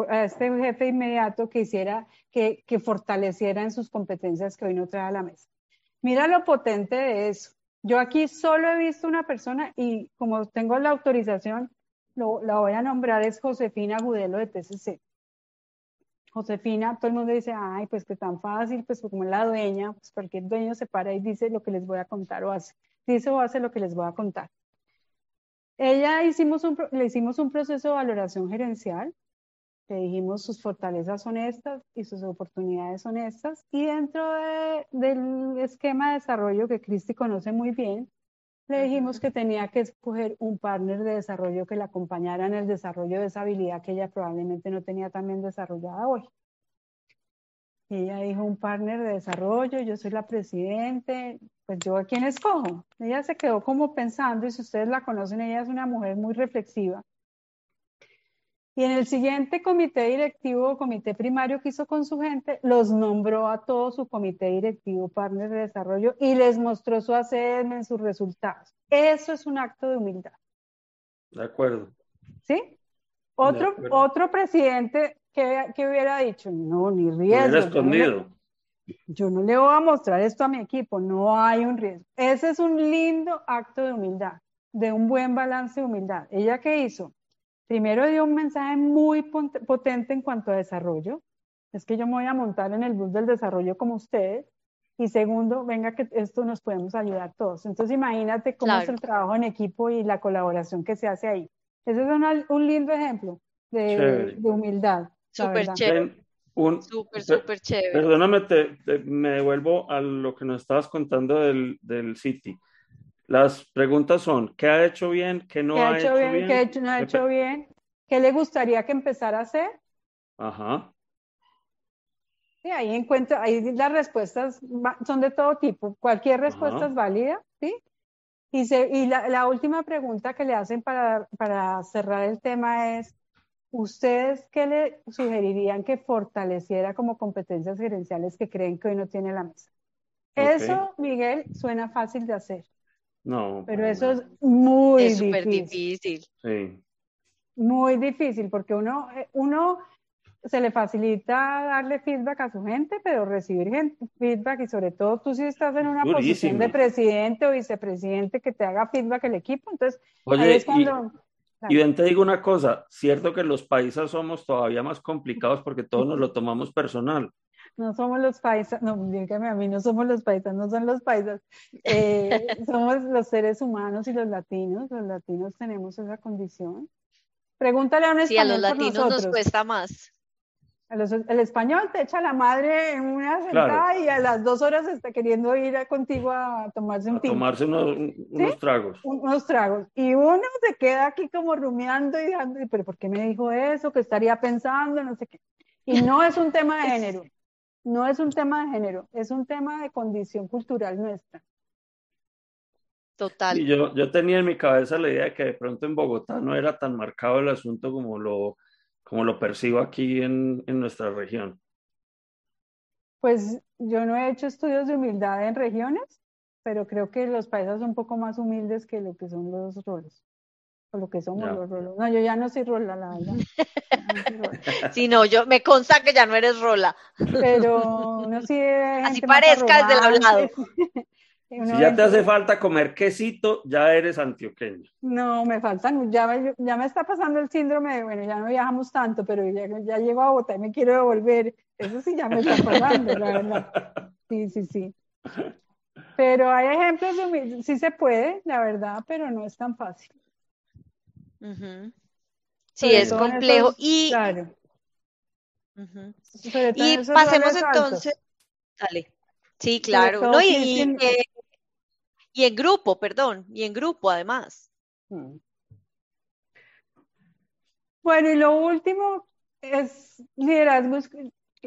Speaker 2: a este jefe inmediato que hiciera, que, que fortaleciera en sus competencias que hoy no trae a la mesa? Mira lo potente de eso. Yo aquí solo he visto una persona y como tengo la autorización, lo, la voy a nombrar, es Josefina Gudelo de TCC. Josefina, todo el mundo dice, ay, pues que tan fácil, pues como la dueña, pues cualquier dueño se para y dice lo que les voy a contar o hace, dice o hace lo que les voy a contar. Ella hicimos un, le hicimos un proceso de valoración gerencial, le dijimos sus fortalezas son estas y sus oportunidades son estas, y dentro del esquema de desarrollo que Cristi conoce muy bien, le dijimos que tenía que escoger un partner de desarrollo que la acompañara en el desarrollo de esa habilidad que ella probablemente no tenía también desarrollada hoy. Y ella dijo un partner de desarrollo, yo soy la presidente, pues yo a quién escojo. Ella se quedó como pensando y si ustedes la conocen, ella es una mujer muy reflexiva y en el siguiente comité directivo, comité primario que hizo con su gente, los nombró a todo su comité directivo, partner de desarrollo, y les mostró su en sus resultados. Eso es un acto de humildad.
Speaker 3: De acuerdo.
Speaker 2: ¿Sí? Otro, otro presidente que, que, hubiera dicho, no, ni riesgo.
Speaker 3: escondido.
Speaker 2: yo no le voy a mostrar esto a mi equipo, no hay un riesgo. Ese es un lindo acto de humildad, de un buen balance de humildad. ¿Ella qué hizo? Primero dio un mensaje muy potente en cuanto a desarrollo, es que yo me voy a montar en el bus del desarrollo como ustedes, y segundo, venga que esto nos podemos ayudar todos. Entonces imagínate cómo es el trabajo en equipo y la colaboración que se hace ahí. Ese es un lindo ejemplo de, humildad.
Speaker 1: Súper chévere. Súper, súper chévere.
Speaker 3: Perdóname, me devuelvo a lo que nos estabas contando del, del City. Las preguntas son, ¿qué ha hecho bien? ¿Qué no ha, hecho bien?
Speaker 2: ¿Qué no ha hecho bien? ¿Qué le gustaría que empezara a hacer?
Speaker 3: Ajá.
Speaker 2: Sí, ahí encuentro, ahí las respuestas son de todo tipo. Cualquier respuesta es válida, ¿sí? Y, y la, última pregunta que le hacen para, para cerrar el tema es, ¿ustedes qué le sugerirían que fortaleciera como competencias gerenciales que creen que hoy no tiene la mesa? Eso, Miguel, suena fácil de hacer.
Speaker 3: No.
Speaker 2: Pero eso es muy
Speaker 1: es difícil.
Speaker 3: Sí.
Speaker 2: Muy difícil, porque uno, eh, uno se le facilita darle feedback a su gente, pero recibir feedback y sobre todo tú si estás en una posición de presidente o vicepresidente que te haga feedback el equipo, entonces
Speaker 3: Oye, es cuando... Y, ven, te digo una cosa, cierto que los países somos todavía más complicados porque todos nos lo tomamos personal.
Speaker 2: No somos los paisas, no, dígame a mí, no somos los paisas, no son los paisas. *laughs* Eh, somos los seres humanos y los latinos. Los latinos tenemos esa condición. Pregúntale a un español.
Speaker 1: Sí, a los latinos nos cuesta más.
Speaker 2: el español te echa la madre en una sentada y a las dos horas está queriendo ir contigo a tomarse un
Speaker 3: a tomarse unos, tragos.
Speaker 2: Unos tragos. Y uno se queda aquí como rumiando y dejando, pero ¿por qué me dijo eso? ¿Qué estaría pensando? No sé qué. Y no es un tema de género no es un tema de género, es un tema de condición cultural nuestra.
Speaker 1: Total.
Speaker 3: Y yo, yo tenía en mi cabeza la idea de que de pronto en Bogotá no era tan marcado el asunto como lo, como lo percibo aquí en, en nuestra región.
Speaker 2: Pues yo no he hecho estudios de humildad en regiones, pero creo que los países son un poco más humildes que lo que son los rolos o lo que somos los rolos. No, yo ya no soy rola, la verdad. *laughs*
Speaker 1: sí, no, yo me consta que ya no eres rola.
Speaker 2: Pero *laughs* no sí.
Speaker 1: Así parezca desde el hablado. *laughs*
Speaker 3: si ya te hace falta comer quesito, ya eres antioqueño.
Speaker 2: No, me faltan, ya me, ya me está pasando el síndrome de, bueno, ya no viajamos tanto, pero ya, ya llego a Bogotá y me quiero devolver. Eso sí ya me está pasando, la verdad. Sí, sí, sí. Pero hay ejemplos de sí se puede, la verdad, pero no es tan fácil.
Speaker 1: Sí, es complejo. y
Speaker 2: claro.
Speaker 1: y pasemos entonces. Dale. Sí, claro. No, y, y en grupo, perdón, y en grupo además. Mm.
Speaker 2: Bueno, y lo último es liderazgo.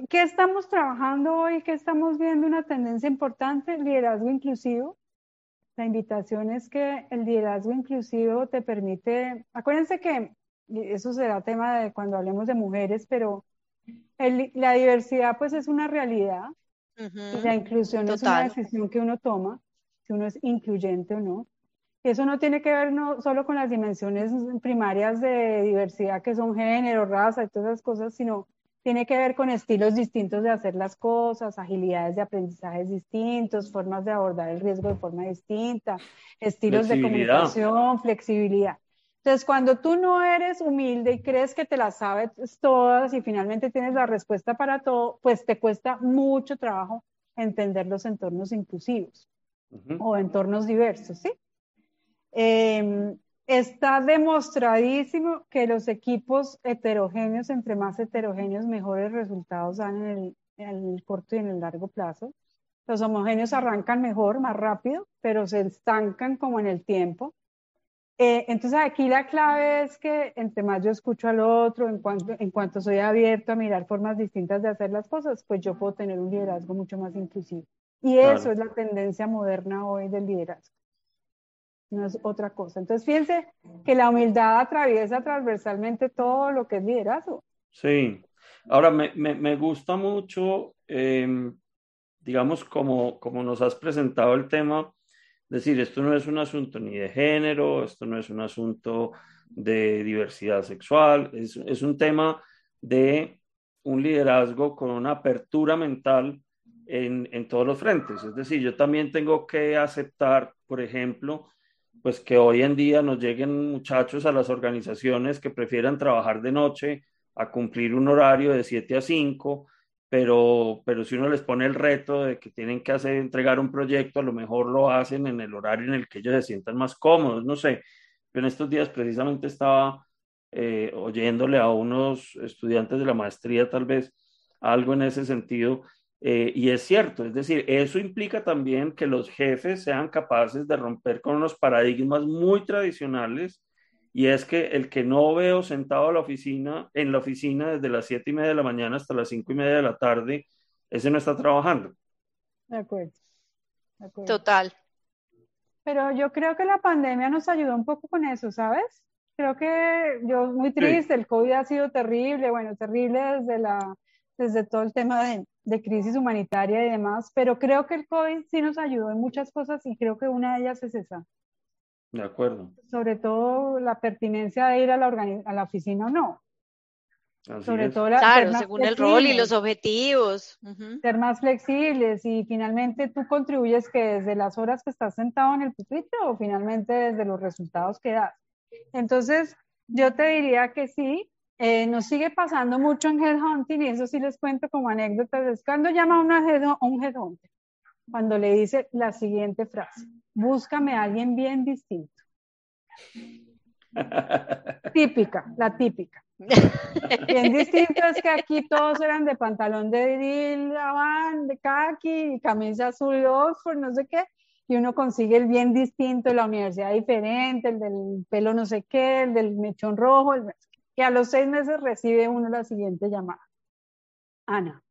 Speaker 2: ¿Qué estamos trabajando hoy? ¿Qué estamos viendo? Una tendencia importante, liderazgo inclusivo. La invitación es que el liderazgo inclusivo te permite, acuérdense que eso será tema de cuando hablemos de mujeres, pero la diversidad pues es una realidad y la inclusión es una decisión que uno toma si uno es incluyente o no. Y eso no tiene que ver no solo con las dimensiones primarias de diversidad que son género, raza y todas esas cosas, sino tiene que ver con estilos distintos de hacer las cosas, agilidades de aprendizajes distintos, formas de abordar el riesgo de forma distinta, estilos de comunicación, flexibilidad. Entonces, cuando tú no eres humilde y crees que te las sabes todas y finalmente tienes la respuesta para todo, pues te cuesta mucho trabajo entender los entornos inclusivos o entornos diversos, ¿sí? Em, está demostradísimo que los equipos heterogéneos, entre más heterogéneos, mejores resultados dan en el, en el corto y en el largo plazo. Los homogéneos arrancan mejor, más rápido, pero se estancan como en el tiempo. Eh, entonces aquí la clave es que entre más yo escucho al otro, en cuanto, en cuanto soy abierto a mirar formas distintas de hacer las cosas, pues yo puedo tener un liderazgo mucho más inclusivo. Y eso es la tendencia moderna hoy del liderazgo. No es otra cosa. Entonces, fíjense que la humildad atraviesa transversalmente todo lo que es liderazgo.
Speaker 3: Sí. Ahora, me, me, gusta mucho, em, digamos, como, como nos has presentado el tema, decir, esto no es un asunto ni de género, esto no es un asunto de diversidad sexual, es, es un tema de un liderazgo con una apertura mental en, en, todos los frentes. Es decir, yo también tengo que aceptar, por ejemplo, pues que hoy en día nos lleguen muchachos a las organizaciones que prefieran trabajar de noche a cumplir un horario de 7 a 5, pero, pero si uno les pone el reto de que tienen que hacer, entregar un proyecto, a lo mejor lo hacen en el horario en el que ellos se sientan más cómodos, no sé. Yo en estos días precisamente estaba eh, oyéndole a unos estudiantes de la maestría tal vez algo en ese sentido eh, y es cierto, es decir, eso implica también que los jefes sean capaces de romper con unos paradigmas muy tradicionales y es que el que no veo sentado a la oficina, en la oficina desde las siete y media de la mañana hasta las cinco y media de la tarde, ese no está trabajando.
Speaker 2: De acuerdo.
Speaker 1: Total.
Speaker 2: Pero yo creo que la pandemia nos ayudó un poco con eso, ¿sabes? Creo que yo muy triste, el COVID ha sido terrible, bueno, terrible desde la desde todo el tema de, de, crisis humanitaria y demás, pero creo que el COVID sí nos ayudó en muchas cosas y creo que una de ellas es esa.
Speaker 3: De acuerdo.
Speaker 2: Sobre todo la pertinencia de ir a la, a la oficina o no.
Speaker 1: Sobre todo la, claro, según el rol y los objetivos.
Speaker 2: Ser más flexibles y finalmente tú contribuyes que desde las horas que estás sentado en el pupitre o finalmente desde los resultados que das. Entonces, yo te diría que sí, eh, nos sigue pasando mucho en headhunting y eso sí les cuento como anécdota. Es cuando llama uno a un headhunter, cuando le dice la siguiente frase, búscame a alguien bien distinto. *laughs* típica, la típica. Bien distinto es que aquí todos eran de pantalón de drill, de khaki, camisa azul Oxford, no sé qué, y uno consigue el bien distinto, la universidad diferente, el del pelo no sé qué, el del mechón rojo, el que a los seis meses recibe uno la siguiente llamada. Ana,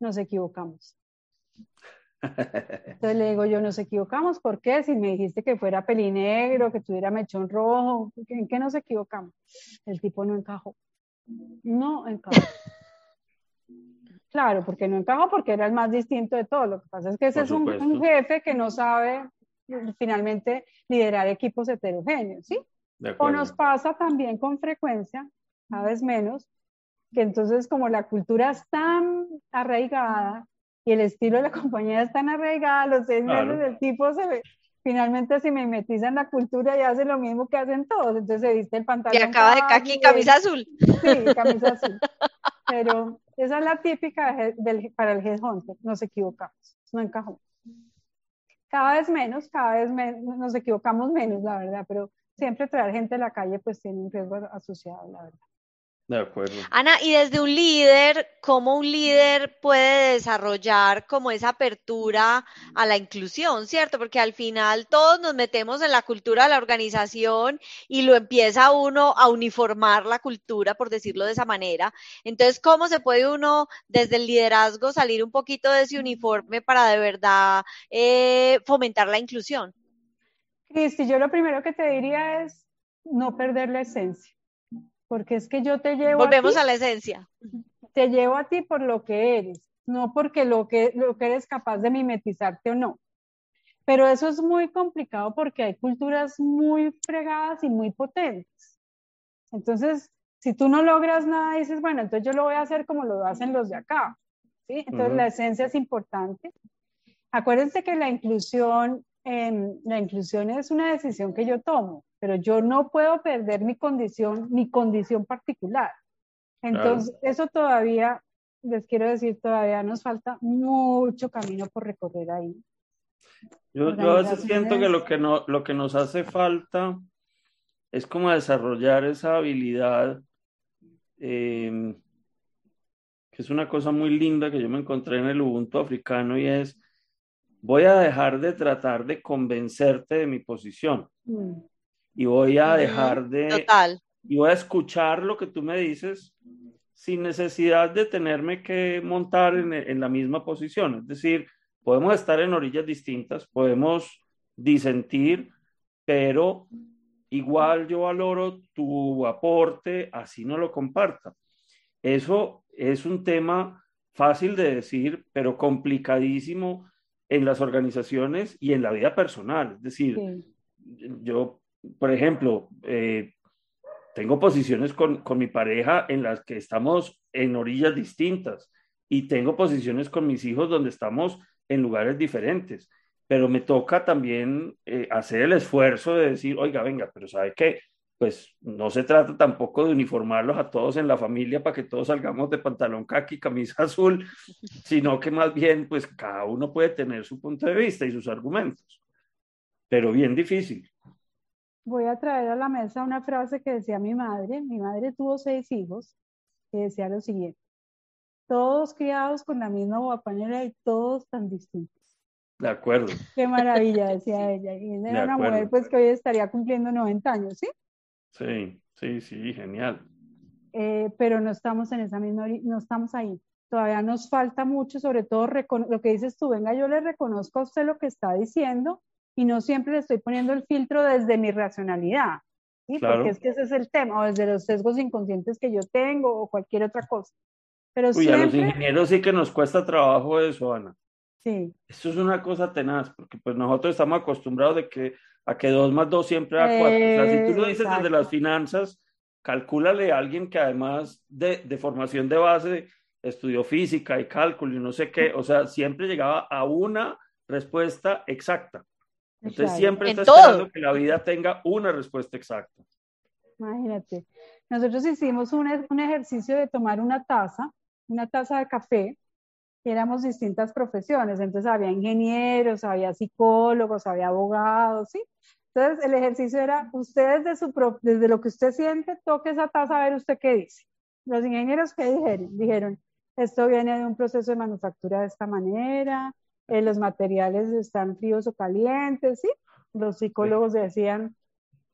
Speaker 2: nos equivocamos. Entonces le digo yo, nos equivocamos, ¿por qué? Si me dijiste que fuera pelinegro, que tuviera mechón rojo, ¿en qué nos equivocamos? El tipo no encajó. No encajó. *laughs* Claro, porque no encajó porque era el más distinto de todos. Lo que pasa es que ese es un, un, jefe que no sabe finalmente liderar equipos heterogéneos, ¿sí? O nos pasa también con frecuencia cada vez menos, que entonces como la cultura es tan arraigada y el estilo de la *laughs* compañía es tan arraigada, los seis meses del tipo se ve, finalmente se mimetiza en la cultura y hace lo mismo que hacen todos, entonces se viste el pantalón.
Speaker 1: Y acaba de aquí camisa azul.
Speaker 2: Sí, *laughs* camisa azul. Pero esa es la típica del, para el headhunter, nos equivocamos, no encajó. Cada vez menos, cada vez menos, nos equivocamos menos, la verdad, pero siempre traer gente a la calle pues tiene un riesgo asociado, la verdad.
Speaker 3: De acuerdo.
Speaker 1: Ana, y desde un líder, ¿cómo un líder puede desarrollar como esa apertura a la inclusión, cierto? Porque al final todos nos metemos en la cultura de la organización y lo empieza uno a uniformar la cultura, por decirlo de esa manera. Entonces, ¿cómo se puede uno desde el liderazgo salir un poquito de ese uniforme para de verdad eh, fomentar la inclusión?
Speaker 2: Cristi, yo lo primero que te diría es no perder la esencia porque es que yo te llevo
Speaker 1: Volvemos a, la esencia. *laughs*
Speaker 2: Te llevo a ti por lo que eres, no porque lo que, lo que eres capaz de mimetizarte o no. Pero eso es muy complicado porque hay culturas muy fregadas y muy potentes. Entonces, si tú no logras nada, dices, bueno, entonces yo lo voy a hacer como lo hacen los de acá. ¿sí? Entonces, la esencia es importante. Acuérdense que la inclusión, la inclusión es una decisión que yo tomo pero yo no puedo perder mi condición, mi condición particular. Entonces, eso todavía, les quiero decir, todavía nos falta mucho camino por recorrer ahí.
Speaker 3: Yo, a veces siento que lo que, no, lo que nos hace falta es como desarrollar esa habilidad, em, que es una cosa muy linda que yo me encontré en el Ubuntu africano y es, voy a dejar de tratar de convencerte de mi posición. Mm y voy a dejar de...
Speaker 1: Total.
Speaker 3: Y voy a escuchar lo que tú me dices sin necesidad de tenerme que montar en, en la misma posición. Es decir, podemos estar en orillas distintas, podemos disentir, pero igual yo valoro tu aporte, así no lo comparta. Eso es un tema fácil de decir, pero complicadísimo en las organizaciones y en la vida personal. Es decir, yo por ejemplo, eh, tengo posiciones con, con, mi pareja en las que estamos en orillas distintas y tengo posiciones con mis hijos donde estamos en lugares diferentes, pero me toca también eh, hacer el esfuerzo de decir, oiga, venga, pero ¿sabe qué? Pues no se trata tampoco de uniformarlos a todos en la familia para que todos salgamos de pantalón caqui, camisa *laughs* azul, sino que más bien, pues cada uno puede tener su punto de vista y sus argumentos, pero bien difícil
Speaker 2: voy a traer a la mesa una frase que decía mi madre. Mi madre tuvo seis hijos que decía lo siguiente. Todos criados con la misma guapanera y todos tan distintos.
Speaker 3: De acuerdo.
Speaker 2: Qué maravilla, *laughs* decía ella. Y era una mujer pues que hoy estaría cumpliendo 90 años, ¿sí?
Speaker 3: Sí, sí, sí, genial.
Speaker 2: Eh, pero no estamos en esa misma, no estamos ahí. Todavía nos falta mucho, sobre todo lo que dices tú, venga, yo le reconozco a usted lo que está diciendo, y no siempre le estoy poniendo el filtro desde mi racionalidad, ¿sí? porque es que ese es el tema, o desde los sesgos inconscientes que yo tengo o cualquier otra cosa. Pero
Speaker 3: Uy, a los ingenieros sí que nos cuesta trabajo eso, Ana.
Speaker 2: Sí.
Speaker 3: Eso es una cosa tenaz, porque pues nosotros estamos acostumbrados de que, a que dos más dos siempre da cuatro. o sea, si tú lo dices desde las finanzas, calcúlale a alguien que además de, de formación de base estudió física y cálculo y no sé qué, o sea, siempre llegaba a una respuesta exacta. Entonces siempre está esperando que la vida tenga una respuesta exacta.
Speaker 2: Imagínate. Nosotros hicimos un, un, ejercicio de tomar una taza, una taza de café, y éramos distintas profesiones. Entonces había ingenieros, había psicólogos, había abogados, ¿sí? Entonces el ejercicio era, usted desde, su, desde lo que usted siente, toque esa taza a ver usted qué dice. Los ingenieros, ¿qué dijeron? Dijeron, esto viene de un proceso de manufactura de esta manera, eh, los materiales están fríos o calientes, ¿sí? Los psicólogos decían,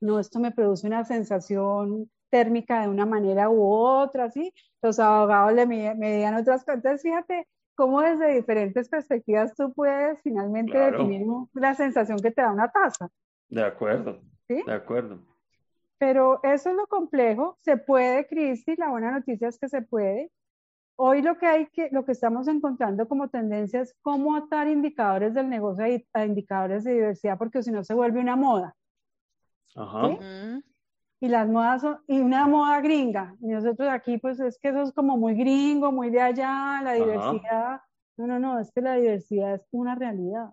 Speaker 2: no, esto me produce una sensación térmica de una manera u otra, ¿sí? Los abogados le medían otras cosas. fíjate cómo desde diferentes perspectivas tú puedes finalmente definir la sensación que te da una taza.
Speaker 3: De acuerdo. ¿Sí? De acuerdo.
Speaker 2: Pero eso es lo complejo. Se puede, Cristi, la buena noticia es que se puede. Hoy lo que hay que, lo que estamos encontrando como tendencia es cómo atar indicadores del negocio a, indicadores de diversidad, porque si no se vuelve una moda.
Speaker 3: Ajá.
Speaker 2: Y las modas son, y una moda gringa. Y nosotros aquí, pues es que eso es como muy gringo, muy de allá, la diversidad. No, no, no, es que la diversidad es una realidad,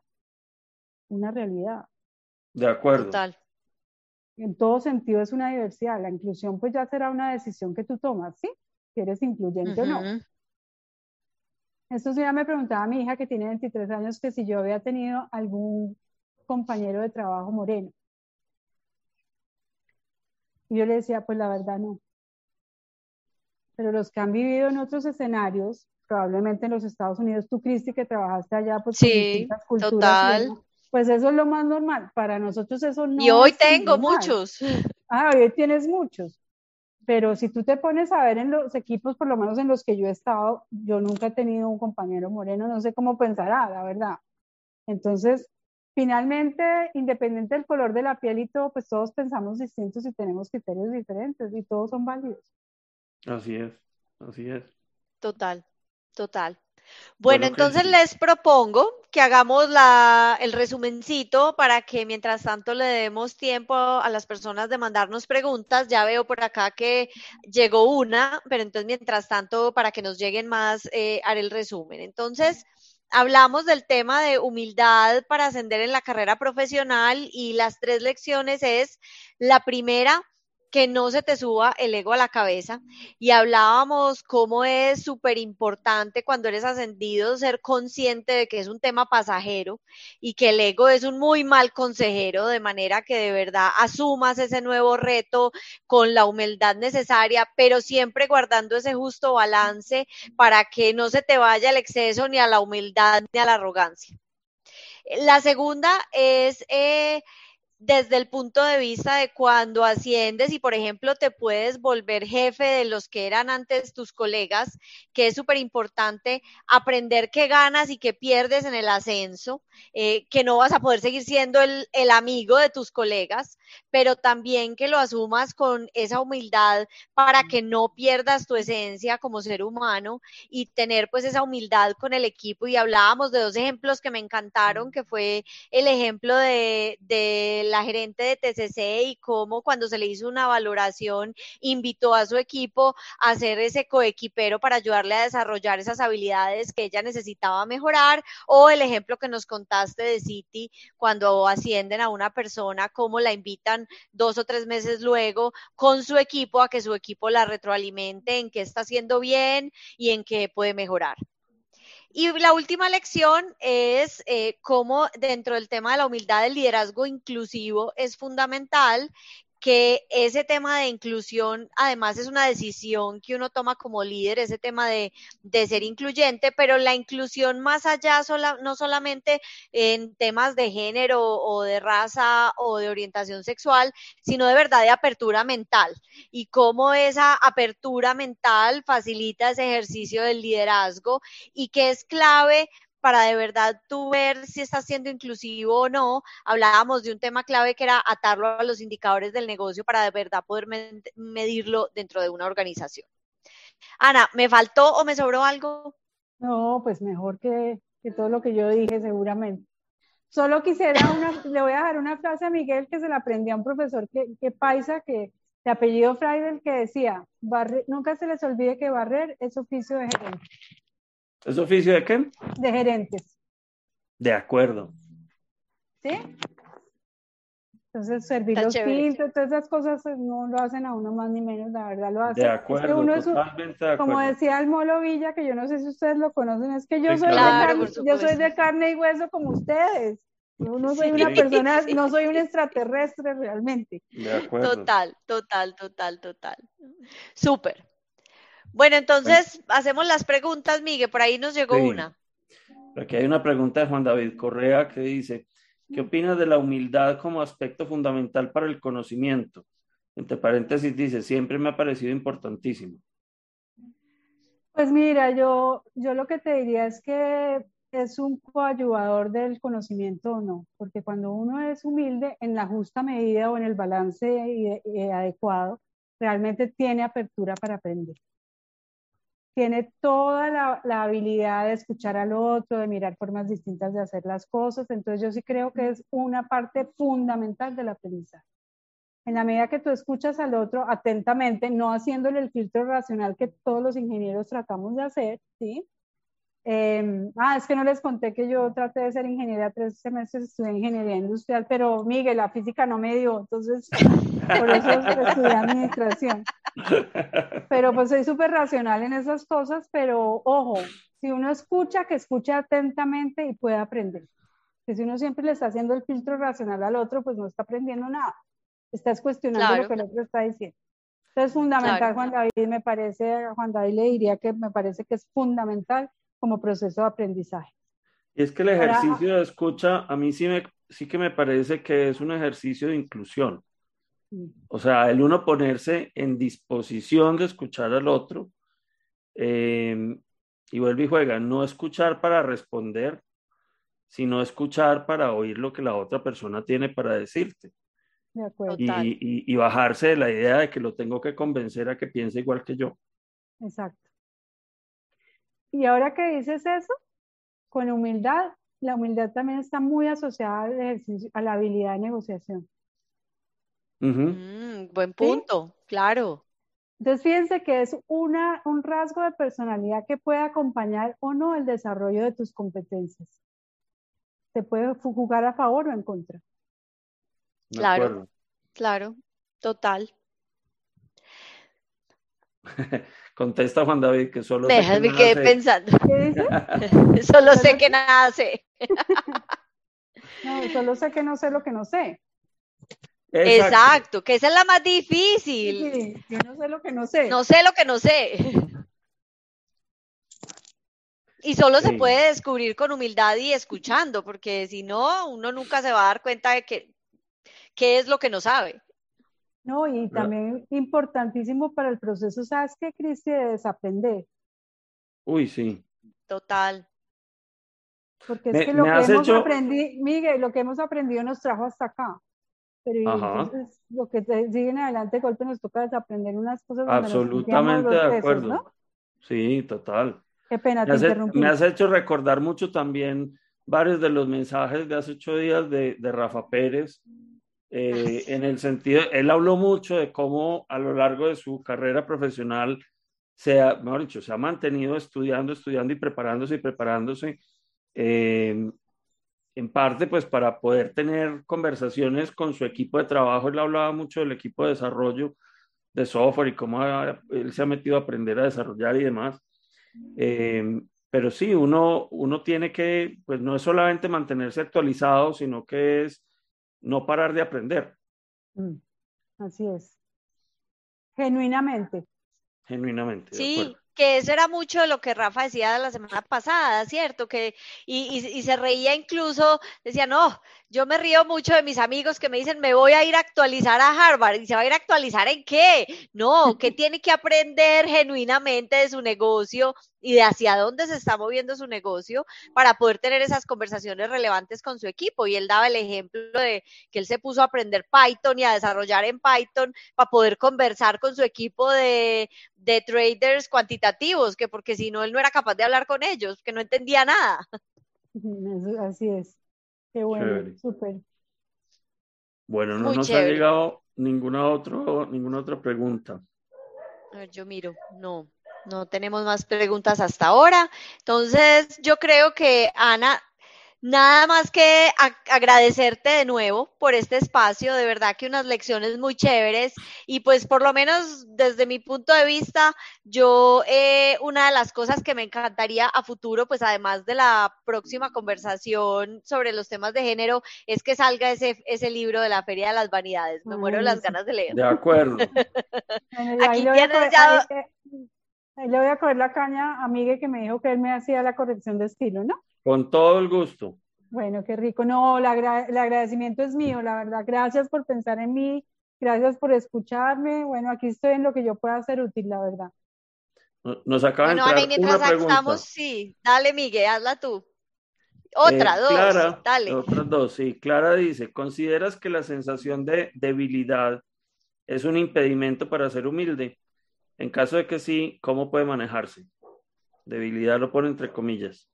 Speaker 2: una realidad.
Speaker 3: De acuerdo. Total.
Speaker 2: En todo sentido es una diversidad. La inclusión pues ya será una decisión que tú tomas, ¿sí? Si eres incluyente o no. Esto sí ya me preguntaba mi hija que tiene 23 años que si yo había tenido algún compañero de trabajo moreno. Y yo le decía, pues la verdad no. Pero los que han vivido en otros escenarios, probablemente en los Estados Unidos, tú, Cristi, que trabajaste allá, pues
Speaker 1: sí, culturas. Total.
Speaker 2: pues eso es lo más normal. Para nosotros eso no.
Speaker 1: Y hoy tengo muchos.
Speaker 2: Ah, hoy tienes muchos. Pero si tú te pones a ver en los equipos, por lo menos en los que yo he estado, yo nunca he tenido un compañero moreno, no sé cómo pensará, la verdad. Entonces, finalmente, independiente del color de la piel y todo, pues todos pensamos distintos y tenemos criterios diferentes y todos son válidos.
Speaker 3: Así es, así es.
Speaker 1: Total, total. Bueno, entonces les propongo que hagamos la, el resumencito para que mientras tanto le demos tiempo a las personas de mandarnos preguntas. Ya veo por acá que llegó una, pero entonces mientras tanto, para que nos lleguen más, eh, haré el resumen. Entonces, hablamos del tema de humildad para ascender en la carrera profesional y las tres lecciones es, la primera, que no se te suba el ego a la cabeza. Y hablábamos cómo es súper importante cuando eres ascendido ser consciente de que es un tema pasajero y que el ego es un muy mal consejero, de manera que de verdad asumas ese nuevo reto con la humildad necesaria, pero siempre guardando ese justo balance para que no se te vaya el exceso ni a la humildad ni a la arrogancia. La segunda es... Eh, desde el punto de vista de cuando asciendes y, por ejemplo, te puedes volver jefe de los que eran antes tus colegas, que es súper importante aprender qué ganas y qué pierdes en el ascenso, eh, que no vas a poder seguir siendo el, amigo de tus colegas, pero también que lo asumas con esa humildad para que no pierdas tu esencia como ser humano y tener pues esa humildad con el equipo. Y hablábamos de dos ejemplos que me encantaron, que fue el ejemplo de, de la gerente de TCC y cómo cuando se le hizo una valoración invitó a su equipo a ser ese coequipero para ayudarle a desarrollar esas habilidades que ella necesitaba mejorar o el ejemplo que nos contaste de City cuando ascienden a una persona, cómo la invitan dos o tres meses luego con su equipo a que su equipo la retroalimente en qué está haciendo bien y en qué puede mejorar. Y la última lección es eh, cómo dentro del tema de la humildad el liderazgo inclusivo es fundamental que ese tema de inclusión además es una decisión que uno toma como líder, ese tema de, ser incluyente, pero la inclusión más allá no solamente en temas de género o de raza o de orientación sexual, sino de verdad de apertura mental y cómo esa apertura mental facilita ese ejercicio del liderazgo y que es clave para de verdad tú ver si estás siendo inclusivo o no. Hablábamos de un tema clave que era atarlo a los indicadores del negocio para de verdad poder medirlo dentro de una organización. Ana, ¿me faltó o me sobró algo?
Speaker 2: No, pues mejor que, todo lo que yo dije seguramente. Solo quisiera una, *coughs* le voy a dejar una frase a Miguel que se la aprendió a un profesor que, que paisa que de apellido Freidel que decía, nunca se les olvide que barrer es oficio de gerente.
Speaker 3: ¿Es oficio de qué?
Speaker 2: De gerentes.
Speaker 3: De acuerdo.
Speaker 2: ¿Sí? Entonces, servir los tintos, todas esas cosas eh, no lo hacen a uno más ni menos, la verdad lo hacen.
Speaker 3: De acuerdo, uno totalmente de acuerdo.
Speaker 2: Como decía el Molo Villa, que yo no sé si ustedes lo conocen, es que yo, soy, de carne, yo soy de carne y hueso como ustedes. Yo no soy una persona, *laughs* no soy un extraterrestre realmente.
Speaker 3: De acuerdo.
Speaker 1: Total, total, total, total. Súper. Bueno, entonces hacemos las preguntas, Miguel. Por ahí nos llegó una.
Speaker 3: Aquí hay una pregunta de Juan David Correa que dice, ¿qué opinas de la humildad como aspecto fundamental para el conocimiento? Entre paréntesis dice, siempre me ha parecido importantísimo.
Speaker 2: Pues mira, yo, yo lo que te diría es que es un coayudador del conocimiento o no, porque cuando uno es humilde en la justa medida o en el balance adecuado, realmente tiene apertura para aprender tiene toda la, habilidad de escuchar al otro, de mirar formas distintas de hacer las cosas. Entonces yo sí creo que es una parte fundamental del aprendizaje. En la medida que tú escuchas al otro atentamente, no haciéndole el filtro racional que todos los ingenieros tratamos de hacer, ¿sí? Em, ah, es que no les conté que yo traté de ser ingeniera tres semestres, estudié ingeniería industrial, pero Miguel, la física no me dio, entonces por eso estudié administración. Pero pues soy súper racional en esas cosas, pero ojo, si uno escucha, que escuche atentamente y puede aprender. Que si uno siempre le está haciendo el filtro racional al otro, pues no está aprendiendo nada. Estás cuestionando lo que el otro está diciendo. Entonces, fundamental, Juan David, me parece, Juan David le diría que me parece que es fundamental como proceso de aprendizaje.
Speaker 3: Y es que el ejercicio de escucha, a mí sí, me, sí que me parece que es un ejercicio de inclusión. O sea, el uno ponerse en disposición de escuchar al otro eh, y vuelve y juega, no escuchar para responder, sino escuchar para oír lo que la otra persona tiene para decirte. De acuerdo. Y, y, bajarse de la idea de que lo tengo que convencer a que piense igual que yo.
Speaker 2: Exacto. Y ahora que dices eso, con humildad, la humildad también está muy asociada al ejercicio, a la habilidad de negociación.
Speaker 1: Mm, buen punto, claro.
Speaker 2: Entonces, fíjense que es una, un rasgo de personalidad que puede acompañar o no el desarrollo de tus competencias. Te puede jugar a favor o en contra.
Speaker 1: Claro, claro, total. *laughs*
Speaker 3: Contesta Juan David que solo
Speaker 1: me, sé que me quedé pensando. *laughs* solo sé que nada sé.
Speaker 2: no, solo sé que no sé lo que no sé.
Speaker 1: Exacto, que esa es la más difícil.
Speaker 2: Sí, yo no sé lo que no sé.
Speaker 1: No sé lo que no sé. Y solo se puede descubrir con humildad y escuchando, porque si no, uno nunca se va a dar cuenta de que qué es lo que no sabe.
Speaker 2: No, y también importantísimo para el proceso, ¿sabes qué, Cristi? De desaprender.
Speaker 3: Uy, sí.
Speaker 1: Total.
Speaker 2: Porque es que lo que hemos aprendido, Miguel, lo que hemos aprendido nos trajo hasta acá. Pero entonces lo que te siguen adelante golpe nos toca desaprender unas cosas.
Speaker 3: Absolutamente de acuerdo. Sí, total.
Speaker 2: Qué pena,
Speaker 3: me te has, Me has hecho recordar mucho también varios de los mensajes de hace ocho días de, de Rafa Pérez, eh, en el sentido, él habló mucho de cómo a lo largo de su carrera profesional se ha, mejor dicho, se ha mantenido estudiando, estudiando y preparándose y preparándose, eh, en parte pues para poder tener conversaciones con su equipo de trabajo. Él hablaba mucho del equipo de desarrollo de software y cómo él se ha metido a aprender a desarrollar y demás. Eh, pero sí, uno, uno tiene que, pues no es solamente mantenerse actualizado, sino que es no parar de aprender.
Speaker 2: Mm, así es. Genuinamente.
Speaker 3: Genuinamente.
Speaker 1: Sí, que eso era mucho de lo que Rafa decía la semana pasada, ¿cierto? Que, y, y, se reía incluso, decía, no, yo me río mucho de mis amigos que me dicen, me voy a ir a actualizar a Harvard. ¿Y se va a ir a actualizar en qué? No, que *laughs* tiene que aprender genuinamente de su negocio y de hacia dónde se está moviendo su negocio para poder tener esas conversaciones relevantes con su equipo. Y él daba el ejemplo de que él se puso a aprender Python y a desarrollar en Python para poder conversar con su equipo de, de traders cuantitativos, que porque si no, él no era capaz de hablar con ellos, que no entendía nada.
Speaker 2: Así es. Qué bueno, súper.
Speaker 3: Bueno, no nos ha llegado ninguna, otro, ninguna otra pregunta.
Speaker 1: A ver, yo miro, no, no tenemos más preguntas hasta ahora. Entonces, yo creo que Ana Nada más que agradecerte de nuevo por este espacio, de verdad que unas lecciones muy chéveres y pues por lo menos desde mi punto de vista, yo eh, una de las cosas que me encantaría a futuro, pues además de la próxima conversación sobre los temas de género, es que salga ese, ese libro de la Feria de las Vanidades. Me muero de las ganas de leer.
Speaker 3: De acuerdo. *laughs*
Speaker 2: Aquí tienes ya... Ahí le voy a coger la caña a Miguel que me dijo que él me hacía la corrección de estilo, ¿no?
Speaker 3: Con todo el gusto.
Speaker 2: Bueno, qué rico. No, el agradecimiento es mío, la verdad. Gracias por pensar en mí, gracias por escucharme. Bueno, aquí estoy en lo que yo pueda ser útil, la verdad.
Speaker 3: Nos acaba de entrar una pregunta. Estamos,
Speaker 1: sí, dale Miguel, hazla tú. Otra,
Speaker 3: eh, dos, dale. Otras dos, sí. Clara dice, ¿consideras que la sensación de debilidad es un impedimento para ser humilde? En caso de que sí, ¿cómo puede manejarse? Debilidad lo pone entre comillas.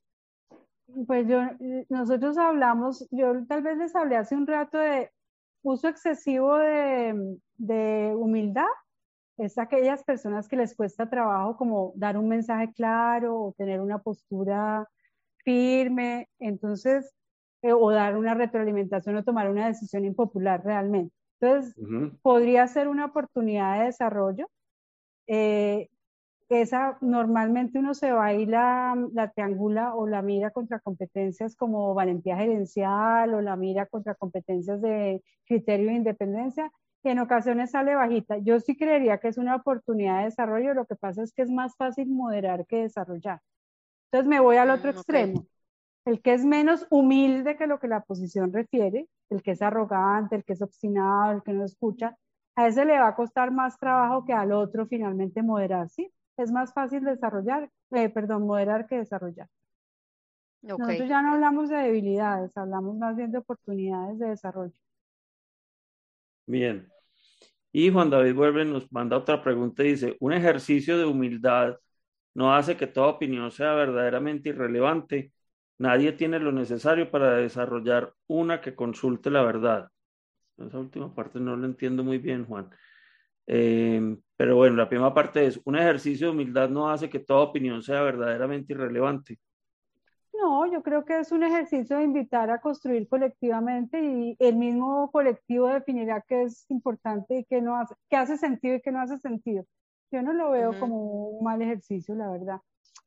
Speaker 2: Pues yo, nosotros hablamos, yo tal vez les hablé hace un rato de uso excesivo de, humildad es aquellas personas que les cuesta trabajo como dar un mensaje claro o tener una postura firme, entonces, eh, o dar una retroalimentación o tomar una decisión impopular realmente. Entonces, podría ser una oportunidad de desarrollo. Eh, esa normalmente uno se va a ir la, la triangula o la mira contra competencias como valentía gerencial o la mira contra competencias de criterio de independencia y en ocasiones sale bajita. Yo sí creería que es una oportunidad de desarrollo, lo que pasa es que es más fácil moderar que desarrollar. Entonces me voy al otro mm, extremo. El que es menos humilde que lo que la posición refiere, el que es arrogante, el que es obstinado, el que no escucha, a ese le va a costar más trabajo que al otro finalmente moderar, ¿sí? es más fácil desarrollar, eh, perdón, moderar que desarrollar. Nosotros ya no hablamos de debilidades, hablamos más bien de oportunidades de desarrollo.
Speaker 3: Bien. Y Juan David vuelve, nos manda otra pregunta y dice, un ejercicio de humildad no hace que toda opinión sea verdaderamente irrelevante. Nadie tiene lo necesario para desarrollar una que consulte la verdad. Esa última parte no lo entiendo muy bien, Juan. Eh, pero bueno, la primera parte es, un ejercicio de humildad no hace que toda opinión sea verdaderamente irrelevante.
Speaker 2: No, yo creo que es un ejercicio de invitar a construir colectivamente y el mismo colectivo definirá qué es importante y qué no hace, qué hace sentido y qué no hace sentido. Yo no lo veo como un mal ejercicio, la verdad.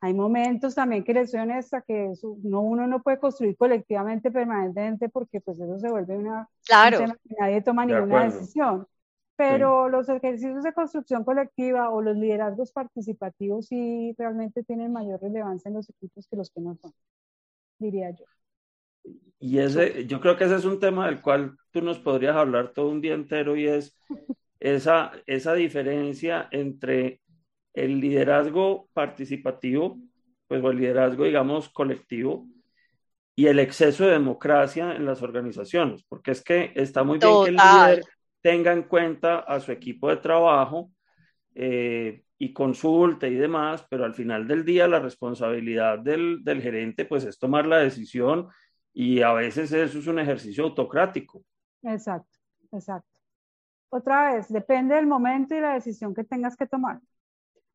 Speaker 2: Hay momentos también que les soy honesta que no, uno no puede construir colectivamente permanentemente porque pues eso se vuelve una...
Speaker 1: Claro.
Speaker 2: nadie toma ninguna decisión pero los ejercicios de construcción colectiva o los liderazgos participativos sí realmente tienen mayor relevancia en los equipos que los que no son, diría yo.
Speaker 3: Y ese, yo creo que ese es un tema del cual tú nos podrías hablar todo un día entero y es esa, esa diferencia entre el liderazgo participativo, pues o el liderazgo, digamos, colectivo, y el exceso de democracia en las organizaciones, porque es que está muy bien que el líder tenga en cuenta a su equipo de trabajo eh, y consulte y demás, pero al final del día la responsabilidad del, del, gerente pues es tomar la decisión y a veces eso es un ejercicio autocrático.
Speaker 2: Exacto, exacto. Otra vez, depende del momento y la decisión que tengas que tomar.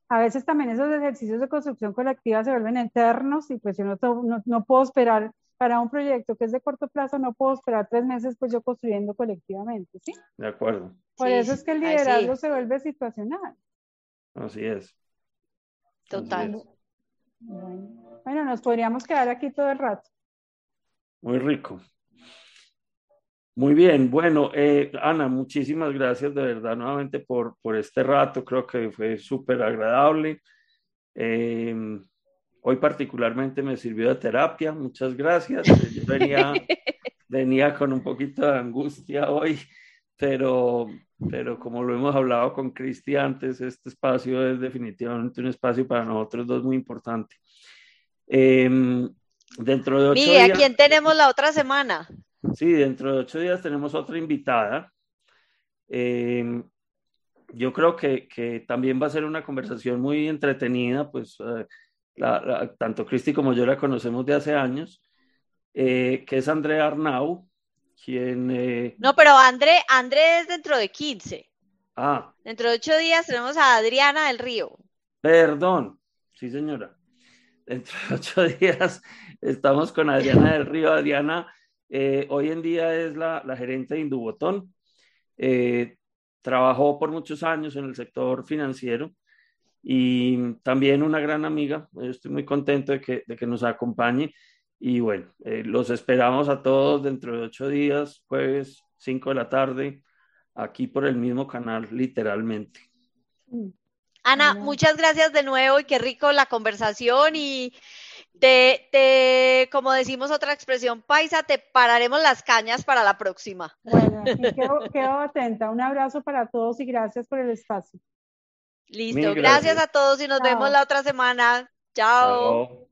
Speaker 2: A veces también esos ejercicios de construcción colectiva se vuelven eternos y pues yo no, no, no puedo esperar para un proyecto que es de corto plazo no puedo esperar tres meses pues yo construyendo colectivamente, ¿sí?
Speaker 3: De acuerdo.
Speaker 2: Por eso es que el liderazgo se vuelve situacional.
Speaker 3: Así es.
Speaker 1: Total.
Speaker 2: Bueno. nos podríamos quedar aquí todo el rato.
Speaker 3: Muy rico. Muy bien, bueno, eh, Ana, muchísimas gracias de verdad nuevamente por, por este rato, creo que fue súper agradable. Eh, Hoy particularmente me sirvió de terapia, muchas gracias. Yo venía, *laughs* venía con un poquito de angustia hoy, pero, pero como lo hemos hablado con Cristi antes, este espacio es definitivamente un espacio para nosotros dos muy importante. Em, dentro de ocho
Speaker 1: días... ¿a quién tenemos la otra semana?
Speaker 3: Sí, dentro de ocho días tenemos otra invitada. Em, yo creo que, que, también va a ser una conversación muy entretenida, pues eh, tanto Cristi como yo la conocemos de hace años, eh, que es Andrea Arnau, quien... Eh,
Speaker 1: no, pero André, André es dentro de 15.
Speaker 3: Ah.
Speaker 1: Dentro de ocho días tenemos a Adriana del Río.
Speaker 3: Perdón, sí señora. Dentro de ocho *laughs* días estamos con Adriana del Río. Adriana eh, hoy en día es la, la gerente de Indubotón. trabajó por muchos años en el sector financiero y también una gran amiga. Estoy muy contento de que, de que nos acompañe y bueno, eh, los esperamos a todos dentro de ocho días, jueves, cinco de la tarde, aquí por el mismo canal, literalmente.
Speaker 1: Ana, muchas gracias de nuevo y qué rico la conversación y te, te, como decimos otra expresión paisa, te pararemos las cañas para la próxima.
Speaker 2: Bueno, quedo, quedo atenta. Un abrazo para todos y gracias por el espacio.
Speaker 1: Listo, gracias. a todos y nos vemos la otra semana. Chao.